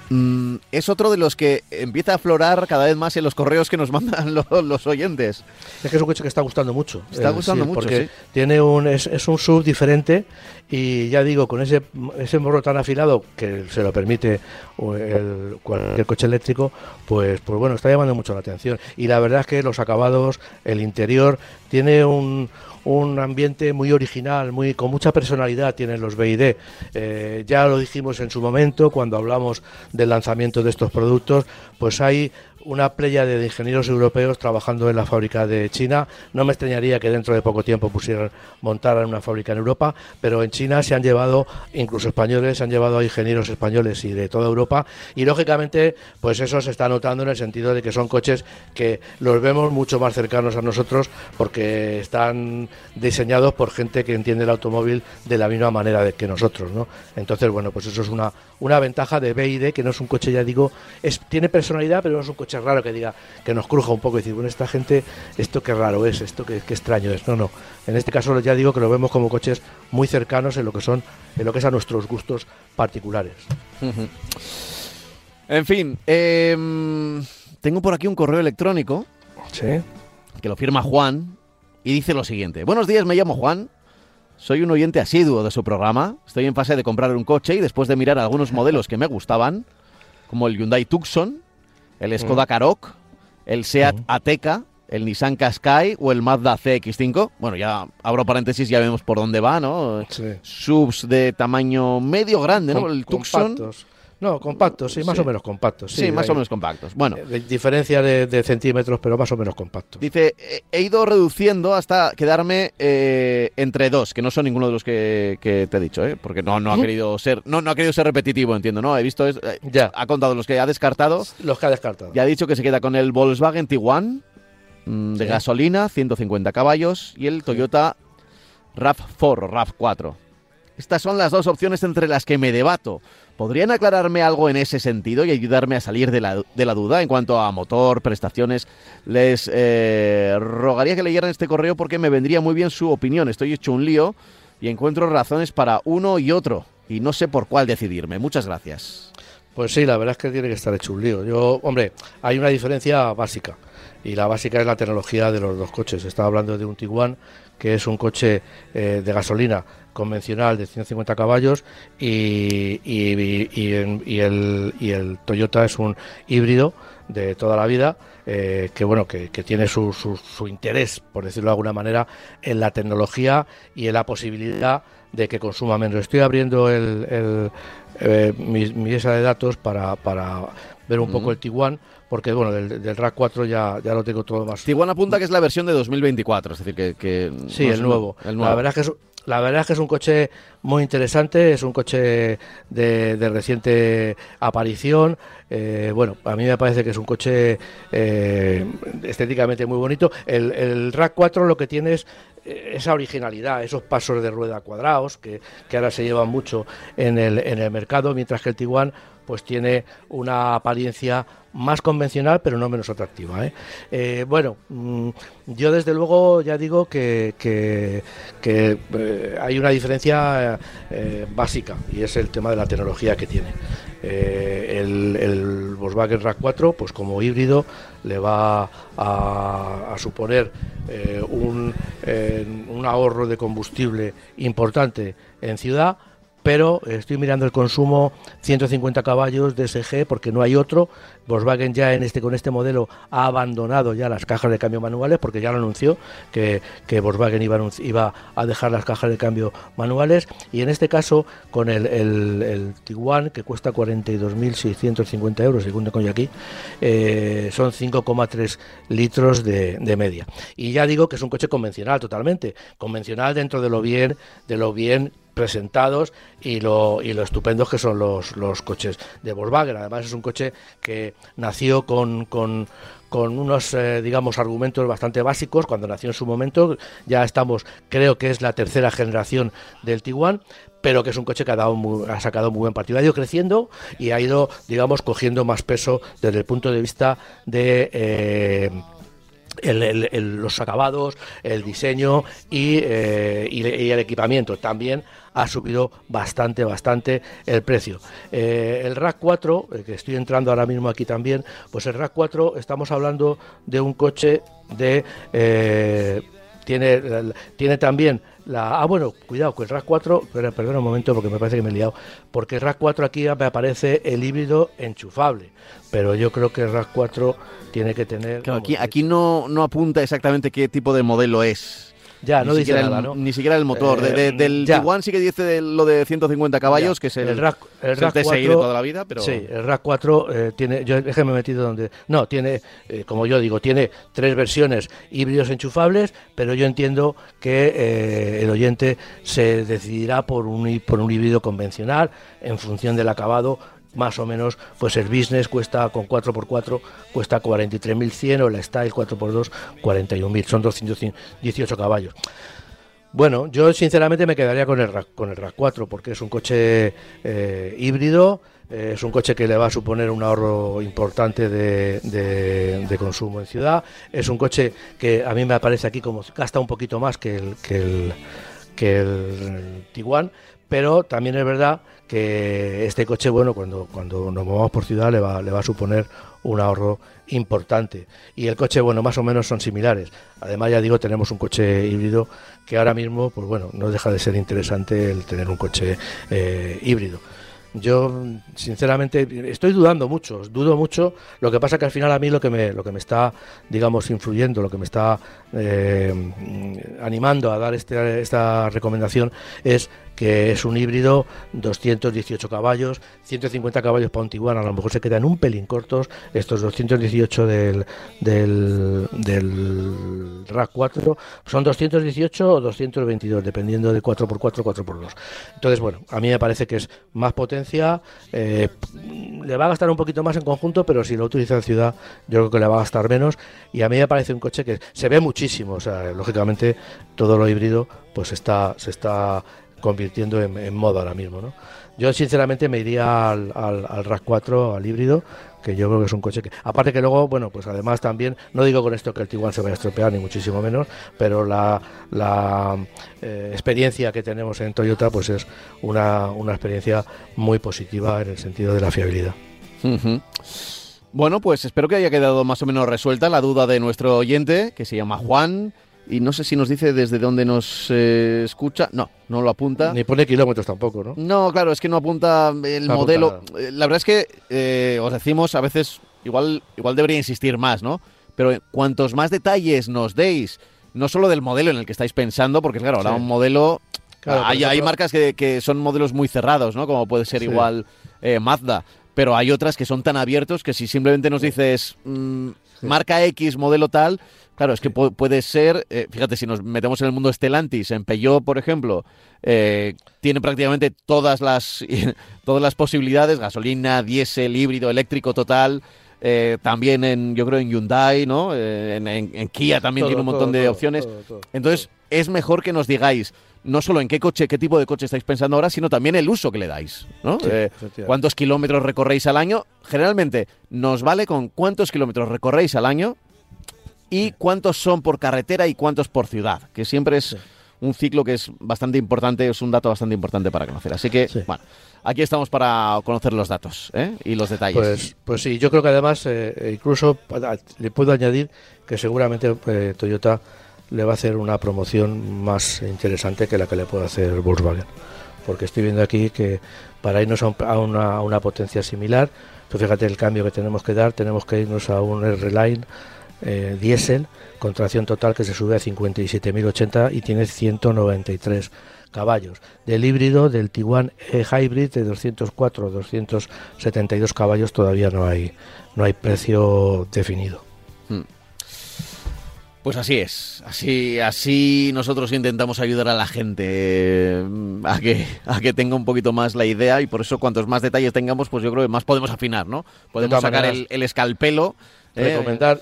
Mm, es otro de los que empieza a aflorar cada vez más en los correos que nos mandan los, oyentes. Es que es un coche que está gustando mucho. Está gustando mucho, porque tiene un es, un sub diferente y ya digo con ese ese morro tan afilado que se lo permite el, cualquier coche eléctrico, pues pues bueno está llamando mucho la atención y la verdad es que los acabados, el interior tiene un un ambiente muy original, muy con mucha personalidad tienen los BID. Eh, ya lo dijimos en su momento cuando hablamos del lanzamiento de estos productos, pues hay una playa de ingenieros europeos trabajando en la fábrica de China. No me extrañaría que dentro de poco tiempo pusieran montar una fábrica en Europa, pero en China se han llevado, incluso españoles, se han llevado a ingenieros españoles y de toda Europa. Y lógicamente, pues eso se está notando en el sentido de que son coches que los vemos mucho más cercanos a nosotros porque están diseñados por gente que entiende el automóvil de la misma manera que nosotros, ¿no? Entonces, bueno, pues eso es una, una ventaja de BID, que no es un coche, ya digo, es, tiene personalidad, pero no es un coche raro que diga, que nos cruja un poco y decir, bueno, esta gente, esto qué raro es, esto qué, extraño es. No, no. En este caso ya digo que lo vemos como coches muy cercanos en lo que son, en lo que es a nuestros gustos particulares. En fin, em, tengo por aquí un correo electrónico. Sí. Que lo firma Juan y dice lo siguiente. Buenos días, me llamo Juan. Soy un oyente asiduo de su programa. Estoy en fase de comprar un coche y después de mirar algunos modelos que me gustaban, como el Hyundai Tucson, el Skoda Karoq, el Seat Ateca, el Nissan Qashqai o el Mazda CX-5. Bueno, ya abro paréntesis, ya vemos por dónde va, ¿no? Subs de tamaño medio grande, ¿no? el Tucson. No, compactos, sí, más o menos compactos. Sí, más o menos compactos. Bueno. Eh, diferencia de, centímetros, pero más o menos compactos. Dice, he ido reduciendo hasta quedarme eh, entre dos, que no son ninguno de los que, te he dicho, ¿eh? porque no, no ha querido ser no, no ha querido ser repetitivo, entiendo, ¿no? He visto, es, eh, ya. ha contado los que ha descartado. Los que ha descartado. Ya ha dicho que se queda con el Volkswagen Tiguan mm, de gasolina, 150 caballos, y el Toyota RAV4 RAV4. Estas son las dos opciones entre las que me debato. ¿Podrían aclararme algo en ese sentido y ayudarme a salir de la, duda en cuanto a motor, prestaciones? Les eh, rogaría que leyeran este correo porque me vendría muy bien su opinión. Estoy hecho un lío y encuentro razones para uno y otro y no sé por cuál decidirme. Muchas gracias. Pues sí, la verdad es que tiene que estar hecho un lío. Yo, hombre, hay una diferencia básica y la básica es la tecnología de los dos coches. Estaba hablando de un Tiguan que es un coche eh, de gasolina convencional de 150 caballos y, y, el, y, el, Toyota es un híbrido de toda la vida eh, que bueno que, tiene su, su, interés por decirlo de alguna manera en la tecnología y en la posibilidad de que consuma menos estoy abriendo el, eh, mi, mesa de datos para, para ver un poco el Tiguan porque bueno, del, del RAC 4 ya, ya lo tengo todo más. Tiguan apunta que es la versión de 2024, es decir, que... que sí, el, nuevo. el, nuevo. La verdad es que es, la verdad es que es un coche muy interesante, es un coche de, reciente aparición. Eh, bueno, a mí me parece que es un coche eh, estéticamente muy bonito. El, el RAC 4 lo que tiene es eh, esa originalidad, esos pasos de rueda cuadrados que, que ahora se llevan mucho en el, en el mercado, mientras que el Tiguan pues tiene una apariencia más convencional, pero no menos atractiva. ¿eh? Eh, bueno, mm, yo desde luego ya digo que, eh, hay una diferencia básica y es el tema de la tecnología que tiene. El, Volkswagen RAV4, pues como híbrido, le va a, suponer un ahorro de combustible importante en ciudad pero estoy mirando el consumo 150 caballos de SG porque no hay otro. Volkswagen ya en este con este modelo ha abandonado ya las cajas de cambio manuales porque ya lo anunció que, Volkswagen iba a, dejar las cajas de cambio manuales. Y en este caso con el, el, Tiguan que cuesta 42.650 euros según tengo aquí eh, son 5,3 litros de, de media. Y ya digo que es un coche convencional totalmente. Convencional dentro de lo bien de lo bien presentados y lo, y lo estupendos que son los, los coches de Volkswagen. Además es un coche que nació con, con, unos, eh, digamos, argumentos bastante básicos cuando nació en su momento. Ya estamos, creo que es la tercera generación del Tiguan, pero que es un coche que ha, dado ha sacado muy buen partido. Ha ido creciendo y ha ido, digamos, cogiendo más peso desde el punto de vista de... Eh, los acabados, el diseño y, eh, y, el equipamiento. También ha subido bastante, bastante el precio. Eh, el RAC 4, que estoy entrando ahora mismo aquí también, pues el RAC 4 estamos hablando de un coche de... Eh, tiene, tiene también la... Ah, bueno, cuidado, que el RAC 4... Pero, perdón un momento porque me parece que me he liado. Porque el RAC 4 aquí me aparece el híbrido enchufable. Pero yo creo que el RAC 4 tiene que tener... aquí, aquí no, no apunta exactamente qué tipo de modelo es. Ya, ni no dice nada, el, ¿no? Ni siquiera el motor. De- de- Eh, del. Tiguan sí que dice de lo de 150 caballos, Ya. que es el, el RAC, el es RAC TSI de 4, toda la vida, pero... Sí, el RAC 4 eh, tiene, yo es que me he metido donde, no, tiene, eh, como yo digo, tiene tres versiones híbridos enchufables, pero yo entiendo que eh, el oyente se decidirá por un, por un híbrido convencional en función del acabado. Más o menos, pues el business cuesta con 4x4 cuesta 43.100 o la Style 4x2 41.000, son 218 caballos. Bueno, yo sinceramente me quedaría con el RAC, con el RAC 4 porque es un coche eh, híbrido, eh, es un coche que le va a suponer un ahorro importante de, consumo en ciudad, es un coche que a mí me aparece aquí como gasta un poquito más que el, que el, que el Tiguan, pero también es verdad que este coche, bueno, cuando, cuando nos movamos por ciudad le va, le va a suponer un ahorro importante. Y el coche, bueno, más o menos son similares. Además, ya digo, tenemos un coche híbrido que ahora mismo, pues bueno, no deja de ser interesante el tener un coche eh, híbrido. Yo, sinceramente, estoy dudando mucho, dudo mucho. Lo que pasa que al final a mí lo que me, lo que me está, digamos, influyendo, lo que me está eh, animando a dar este, esta recomendación es que es un híbrido, 218 caballos, 150 caballos para un Tiguan, a lo mejor se quedan un pelín cortos, estos 218 del, del, del RAC 4 son 218 o 222, dependiendo de 4x4 4x2. Entonces, bueno, a mí me parece que es más potencia, eh, le va a gastar un poquito más en conjunto, pero si lo utiliza en ciudad, yo creo que le va a gastar menos, y a mí me parece un coche que se ve muchísimo, o sea, lógicamente todo lo híbrido pues está, se está convirtiendo en, en moda ahora mismo, ¿no? Yo sinceramente me iría al, al, al RAC 4, al híbrido, que yo creo que es un coche que, aparte que luego, bueno, pues además también, no digo con esto que el Tiguan se vaya a estropear, ni muchísimo menos, pero la, la eh, experiencia que tenemos en Toyota, pues es una, una experiencia muy positiva en el sentido de la fiabilidad. Bueno, pues espero que haya quedado más o menos resuelta la duda de nuestro oyente, que se llama Juan, y no sé si nos dice desde dónde nos eh, escucha. No, no lo apunta. Ni pone kilómetros tampoco, ¿no? No, claro, es que no apunta el No modelo. Eh, La verdad es que eh, os decimos a veces, igual, igual debería insistir más, ¿no? Pero cuantos más detalles nos deis, no solo del modelo en el que estáis pensando, porque claro, ahora Sí. un modelo... Claro, hay, hay marcas que, que son modelos muy cerrados, ¿no? Como puede ser Sí. igual eh, Mazda. Pero hay otras que son tan abiertos que si simplemente nos dices mm, marca X, modelo tal, claro, es que pu- puede ser, eh, fíjate, si nos metemos en el mundo Stellantis, en Peugeot, por ejemplo, eh, tiene prácticamente todas las, todas las posibilidades, gasolina, diésel, híbrido, eléctrico total. eh, también en, yo creo en Hyundai, ¿no? En, en- en Kia también Todo, tiene un montón todo, de todo, opciones. Entonces, es mejor que nos digáis no solo en qué coche, qué tipo de coche estáis pensando ahora, sino también el uso que le dais, ¿no? Sí, Eh. ¿Cuántos kilómetros recorréis al año? Generalmente nos vale con cuántos kilómetros recorréis al año y cuántos son por carretera y cuántos por ciudad, que siempre es Sí. un ciclo que es bastante importante, es un dato bastante importante para conocer. Así que, Sí. bueno, aquí estamos para conocer los datos ¿eh? y los detalles. Pues, pues sí, yo creo que además, eh, incluso le puedo añadir que seguramente eh, Toyota le va a hacer una promoción más interesante que la que le puede hacer Volkswagen. Porque estoy viendo aquí que para irnos a, un- a una, a una potencia similar, tú fíjate el cambio que tenemos que dar, tenemos que irnos a un R-Line eh, diésel con tracción total que se sube a 57.080 y tiene 193 caballos. Del híbrido, del Tiguan E Hybrid de 204 272 caballos todavía no hay no hay precio definido. Pues así es, así, así nosotros intentamos ayudar a la gente eh, a que, a que tenga un poquito más la idea y por eso cuantos más detalles tengamos, pues yo creo que más podemos afinar, ¿no? Podemos sacar el, el escalpelo. eh,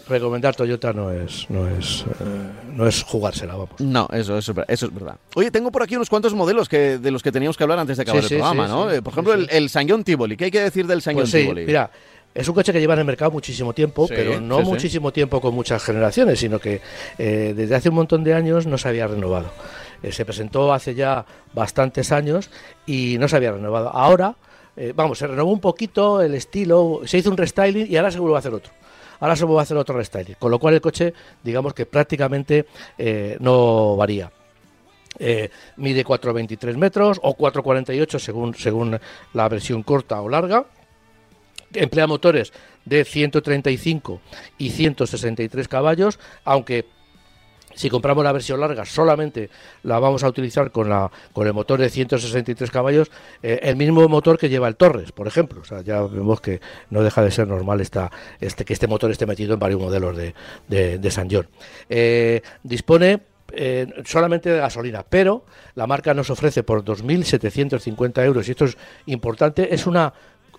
Recomendar Toyota no es no es eh, no es jugársela, vamos. No, eso, eso, eso es verdad. Oye, tengo por aquí unos cuantos modelos que, de los que teníamos que hablar antes de acabar Sí, el sí, programa, sí, ¿no? por ejemplo, el, el Sañón Tivoli. ¿Qué hay que decir del Sañón Pues sí, Tivoli? mira, es un coche que lleva en el mercado muchísimo tiempo, Sí, pero no sí, sí. muchísimo tiempo con muchas generaciones, sino que eh, desde hace un montón de años no se había renovado. Eh, se presentó hace ya bastantes años y no se había renovado. Ahora, eh, vamos, se renovó un poquito el estilo, se hizo un restyling y ahora se vuelve a hacer otro. Ahora se vuelve a hacer otro restyling, con lo cual el coche, digamos que prácticamente eh, no varía. Eh, mide 4,23 metros o 4,48 según, según la versión corta o larga. Emplea motores de 135 y 163 caballos, aunque si compramos la versión larga, solamente la vamos a utilizar con, la, con el motor de 163 caballos, eh, el mismo motor que lleva el Torres, por ejemplo. O sea, ya vemos que no deja de ser normal esta, este, que este motor esté metido en varios modelos de, de, San John. Eh, dispone eh, solamente de gasolina, pero la marca nos ofrece por 2.750 euros, y esto es importante, es una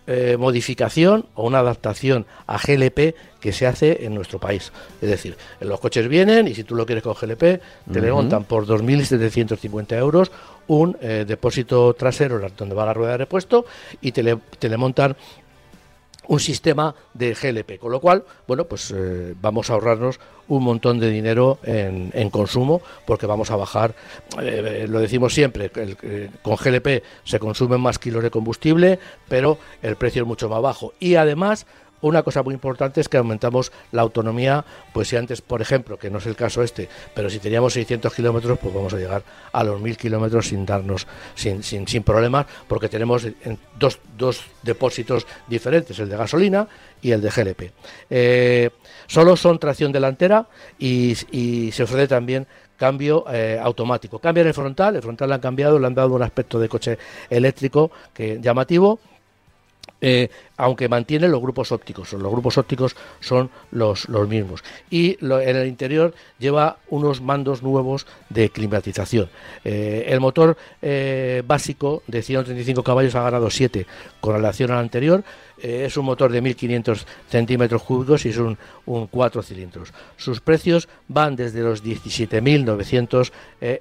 eh, modificación o una adaptación a GLP que se hace en nuestro país. Es decir, los coches vienen y si tú lo quieres con GLP, te le montan por 2.750 euros un eh, depósito trasero donde va la rueda de repuesto y te le, te le montan un sistema de GLP, con lo cual, bueno, pues eh, vamos a ahorrarnos un montón de dinero en, consumo porque vamos a bajar, eh, lo decimos siempre, eh, con GLP se consumen más kilos de combustible, pero el precio es mucho más bajo. Y además una cosa muy importante es que aumentamos la autonomía, pues si antes, por ejemplo, que no es el caso este, pero si teníamos 600 kilómetros, pues vamos a llegar a los 1000 kilómetros sin darnos, sin, sin, sin problemas, porque tenemos dos, dos depósitos diferentes, el de gasolina y el de GLP. Eh, solo son tracción delantera y, se ofrece también cambio eh, automático. Cambian el frontal, el frontal lo han cambiado, le han dado un aspecto de coche eléctrico que llamativo eh, aunque mantiene los grupos ópticos. Los grupos ópticos son los, los mismos. Y en el interior lleva unos mandos nuevos de climatización. Eh, el motor eh, básico de 135 caballos ha ganado 7 con relación al anterior. es un motor de 1500 centímetros cúbicos y es un, un 4 cilindros. Sus precios van desde los 17.900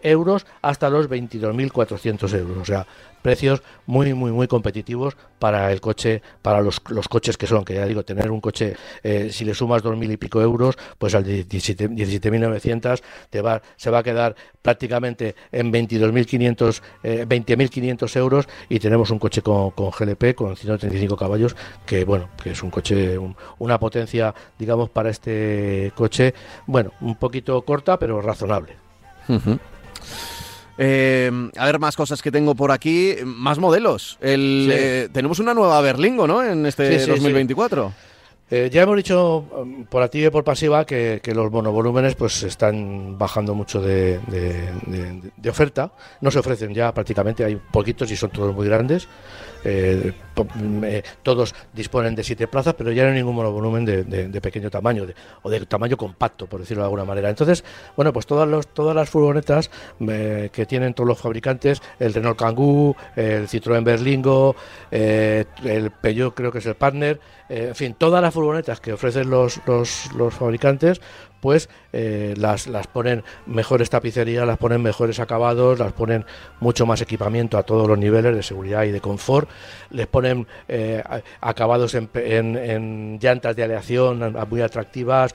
euros hasta los 22.400 euros. O sea, precios muy, muy, muy competitivos para el coche, para los, los coches que son, que ya digo, tener un coche, eh, si le sumas dos mil y pico euros, pues al de 17.900 te va, se va a quedar prácticamente en 22.500, eh, 20.500 euros y tenemos un coche con, con, GLP, con 135 caballos, que bueno, que es un coche, una potencia, digamos, para este coche, bueno, un poquito corta, pero razonable. Eh, a ver, más cosas que tengo por aquí. Más modelos. El, eh, tenemos una nueva Berlingo, ¿no? En este 2024. Eh, ya hemos dicho um, por activa y por pasiva que, los monovolúmenes pues están bajando mucho de, oferta. No se ofrecen ya prácticamente, hay poquitos y son todos muy grandes. Eh, eh, todos disponen de siete plazas, pero ya no hay ningún monovolumen de, pequeño tamaño o de tamaño compacto, por decirlo de alguna manera. Entonces, bueno, pues todas, los, todas las furgonetas que tienen todos los fabricantes, el Renault Kangoo, el Citroën Berlingo, el Peugeot creo que es el Partner, en fin, todas las furgonetas que ofrecen los, los, los fabricantes pues eh, las, las ponen mejores tapicerías, las ponen mejores acabados, las ponen mucho más equipamiento a todos los niveles de seguridad y de confort, les ponen eh, acabados en, en, llantas de aleación muy atractivas,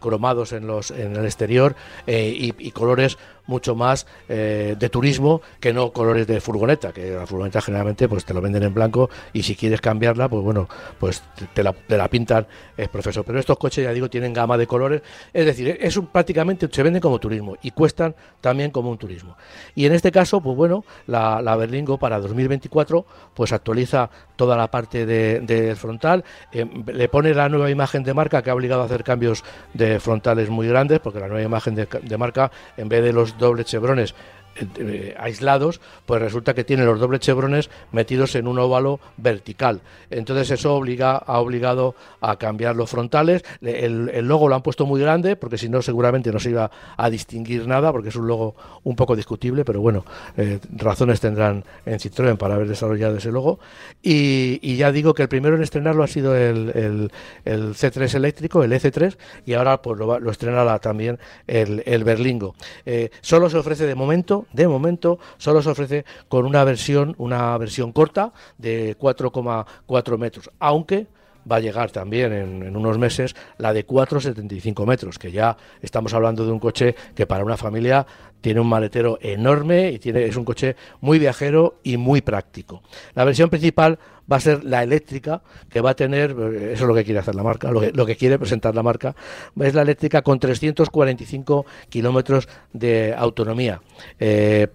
cromados en, los, en el exterior eh, y, colores mucho más de turismo que no colores de furgoneta, que la furgoneta generalmente pues te lo venden en blanco y si quieres cambiarla, pues bueno, pues te la, te la pintan es profesor. Pero estos coches, ya digo, tienen gama de colores. Es decir, es prácticamente se venden como turismo y cuestan también como un turismo. Y en este caso, pues bueno, la, Berlingo para 2024 pues actualiza toda la parte de frontal, eh, le pone la nueva imagen de marca que ha obligado a hacer cambios de frontales muy grandes, porque la nueva imagen de, de marca, en vez de los dobles chevrones, eh, aislados, pues resulta que tiene los dobles chevrones metidos en un óvalo vertical. Entonces eso obliga, ha obligado a cambiar los frontales. El, logo lo han puesto muy grande, porque si no seguramente no se iba a distinguir nada, porque es un logo un poco discutible, pero bueno, eh, razones tendrán en Citroën para haber desarrollado ese logo. Y, ya digo que el primero en estrenarlo ha sido el, C3 eléctrico, el EC3, y ahora pues lo, lo estrenará también el, Berlingo. Eh, solo se ofrece de momento de momento, solo se ofrece con una versión, una versión corta de 4,4 metros, aunque va a llegar también en, unos meses la de 4,75 metros, que ya estamos hablando de un coche que para una familia tiene un maletero enorme y tiene, es un coche muy viajero y muy práctico. La versión principal va a ser la eléctrica, que va a tener, eso es lo que quiere hacer la marca, lo que, quiere presentar la marca, es la eléctrica con 345 kilómetros de autonomía. Eh,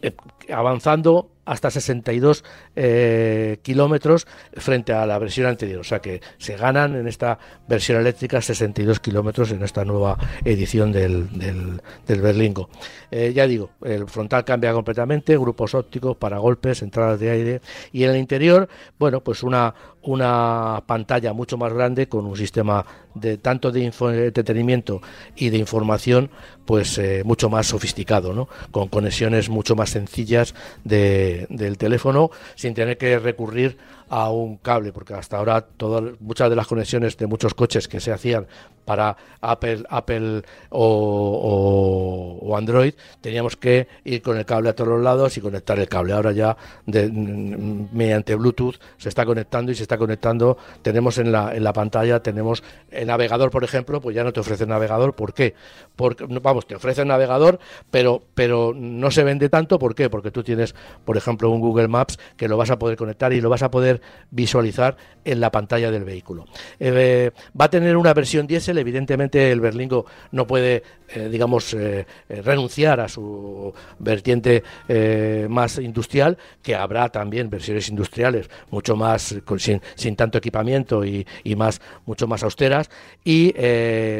eh, avanzando hasta 62 eh, kilómetros frente a la versión anterior. O sea que se ganan en esta versión eléctrica 62 kilómetros en esta nueva edición del, del, Berlingo. Eh, ya digo, el frontal cambia completamente, grupos ópticos, para golpes, entradas de aire y en el interior, bueno, pues una, una pantalla mucho más grande con un sistema de tanto de entretenimiento y de información pues eh, mucho más sofisticado ¿no? con conexiones mucho más sencillas de, del teléfono sin tener que recurrir a un cable, porque hasta ahora todas, muchas de las conexiones de muchos coches que se hacían para Apple, Apple o, Android, teníamos que ir con el cable a todos los lados y conectar el cable. Ahora ya de, mediante Bluetooth se está conectando y se está conectando. Tenemos en la, en la pantalla, tenemos el navegador, por ejemplo, pues ya no te ofrece navegador. ¿Por qué? Porque, vamos, te ofrece el navegador, pero, pero no se vende tanto. ¿Por qué? Porque tú tienes, por ejemplo, un Google Maps que lo vas a poder conectar y lo vas a poder visualizar en la pantalla del vehículo. Eh, va a tener una versión diésel, evidentemente el Berlingo no puede, eh, digamos, eh, renunciar a su vertiente más industrial, que habrá también versiones industriales mucho más sin, tanto equipamiento y, más mucho más austeras. Y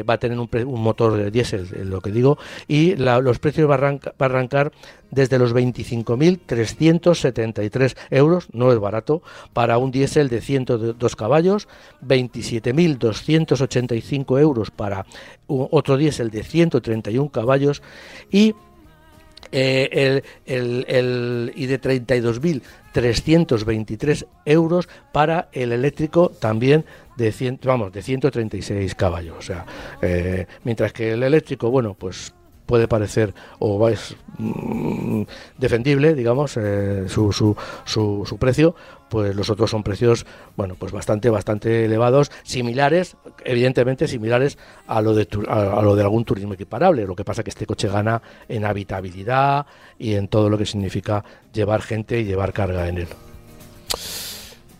va a tener un, motor de diésel, lo que digo, y los precios van a arrancar desde los 25.373 euros, no es barato, para un diésel de 102 caballos, 27.285 euros para otro diésel de 131 caballos y eh, el, el, y de 32.323 euros para el eléctrico también de, vamos, de 136 caballos. O sea, eh, mientras que el eléctrico, bueno, pues puede parecer o es mm, defendible, digamos, eh, su, su, su, precio, pues los otros son precios, bueno, pues bastante, bastante elevados, similares, evidentemente similares a lo de, a, lo de algún turismo equiparable. Lo que pasa que este coche gana en habitabilidad y en todo lo que significa llevar gente y llevar carga en él.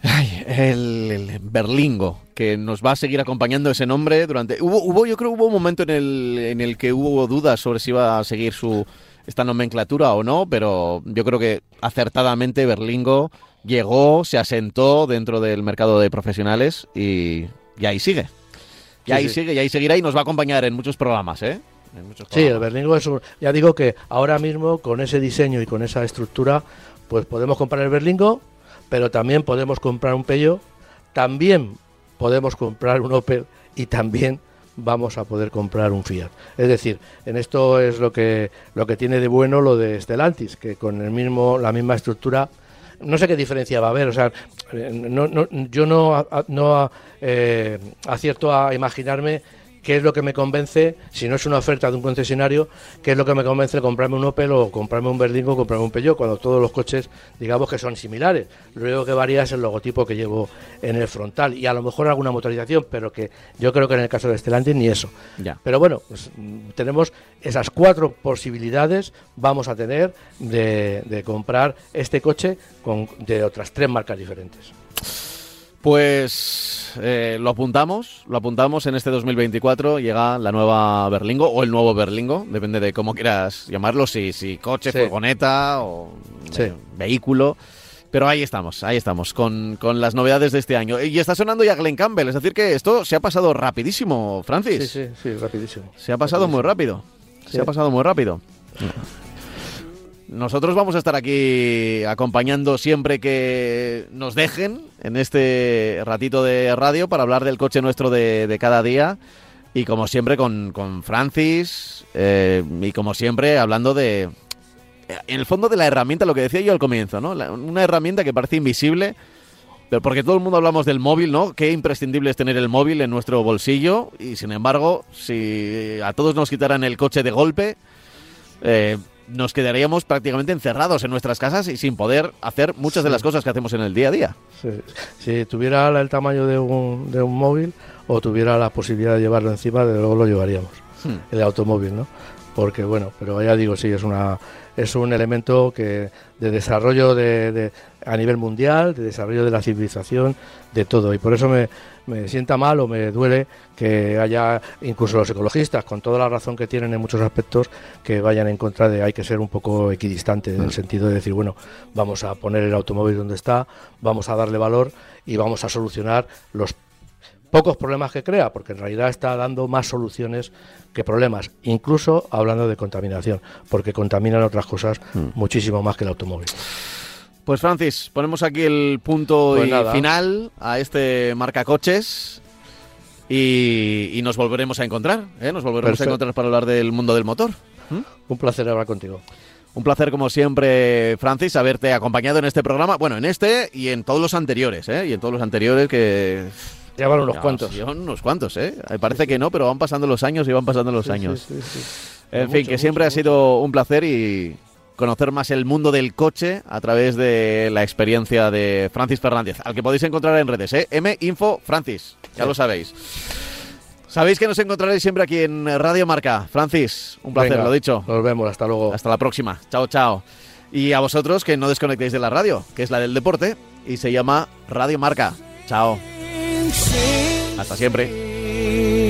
Ay, el, Berlingo, que nos va a seguir acompañando ese nombre durante... Hubo, hubo, yo creo que hubo un momento en el, en el que hubo dudas sobre si iba a seguir su esta nomenclatura o no, pero yo creo que acertadamente Berlingo llegó, se asentó dentro del mercado de profesionales y, ahí sigue. Y ahí sigue, y ahí seguirá y nos va a acompañar en muchos programas, ¿eh? Sí, el Berlingo es un... Ya digo que ahora mismo con ese diseño y con esa estructura, pues podemos comprar el Berlingo pero también podemos comprar un Peugeot, también podemos comprar un Opel y también vamos a poder comprar un Fiat. Es decir, en esto es lo que lo que tiene de bueno lo de Stellantis, que con el mismo la misma estructura no sé qué diferencia va a haber, o sea, no, yo no, no eh, acierto a imaginarme qué es lo que me convence, si no es una oferta de un concesionario, qué es lo que me convence de comprarme un Opel o comprarme un Berlingo o comprarme un Peugeot, cuando todos los coches, digamos que son similares. Lo único que varía es el logotipo que llevo en el frontal y a lo mejor alguna motorización, pero que yo creo que en el caso de Stellantis ni eso. Ya. Pero bueno, pues, mm, tenemos esas cuatro posibilidades, vamos a tener de, de comprar este coche con, de otras tres marcas diferentes. Pues eh, lo apuntamos, lo apuntamos en este 2024, llega la nueva Berlingo o el nuevo Berlingo, depende de cómo quieras llamarlo, si, si coche, furgoneta o eh, vehículo. Pero ahí estamos, ahí estamos, con, las novedades de este año. Y está sonando ya Glenn Campbell, es decir que esto se ha pasado rapidísimo, Francis. Sí, sí, sí, rapidísimo. Se ha pasado muy rápido, se ha pasado muy rápido. Nosotros vamos a estar aquí acompañando siempre que nos dejen en este ratito de radio para hablar del coche nuestro de, cada día. Y como siempre con, Francis eh, y como siempre hablando de... En el fondo de la herramienta, lo que decía yo al comienzo, ¿no? una herramienta que parece invisible, pero porque todo el mundo hablamos del móvil, ¿no? Qué imprescindible es tener el móvil en nuestro bolsillo y sin embargo, si a todos nos quitaran el coche de golpe, eh, nos quedaríamos prácticamente encerrados en nuestras casas y sin poder hacer muchas de las cosas que hacemos en el día a día. Si tuviera el tamaño de un, de un móvil o tuviera la posibilidad de llevarlo encima, de luego lo llevaríamos, hmm. el automóvil, ¿no? porque bueno, pero ya digo, sí, es una es un elemento que de desarrollo de, a nivel mundial, de desarrollo de la civilización, de todo. Y por eso me, me sienta mal o me duele que haya incluso los ecologistas, con toda la razón que tienen en muchos aspectos, que vayan en contra de hay que ser un poco equidistante en el sentido de decir, bueno, vamos a poner el automóvil donde está, vamos a darle valor y vamos a solucionar los pocos problemas que crea, porque en realidad está dando más soluciones que problemas, incluso hablando de contaminación, porque contaminan otras cosas mm. muchísimo más que el automóvil. Pues Francis, ponemos aquí el punto pues final a este marca coches y, nos volveremos a encontrar, ¿eh? nos volveremos a encontrar para hablar del mundo del motor. ¿Mm? Un placer hablar contigo. Un placer, como siempre, Francis, haberte acompañado en este programa. Bueno, en este y en todos los anteriores, ¿eh? Y en todos los anteriores que ya van unos cuantos. Llevan unos cuantos, ¿eh? Parece que no, pero van pasando los años y van pasando los años. en fin, que siempre ha sido un placer y conocer más el mundo del coche a través de la experiencia de Francis Fernández, al que podéis encontrar en redes, ¿eh? M Info Francis, ya lo sabéis. Sabéis que nos encontraréis siempre aquí en Radio Marca. Francis, un placer, lo dicho. Nos vemos, hasta luego. Hasta la próxima. Chao, chao. Y a vosotros que no desconectéis de la radio, que es la del deporte y se llama Radio Marca. Chao. Hasta siempre.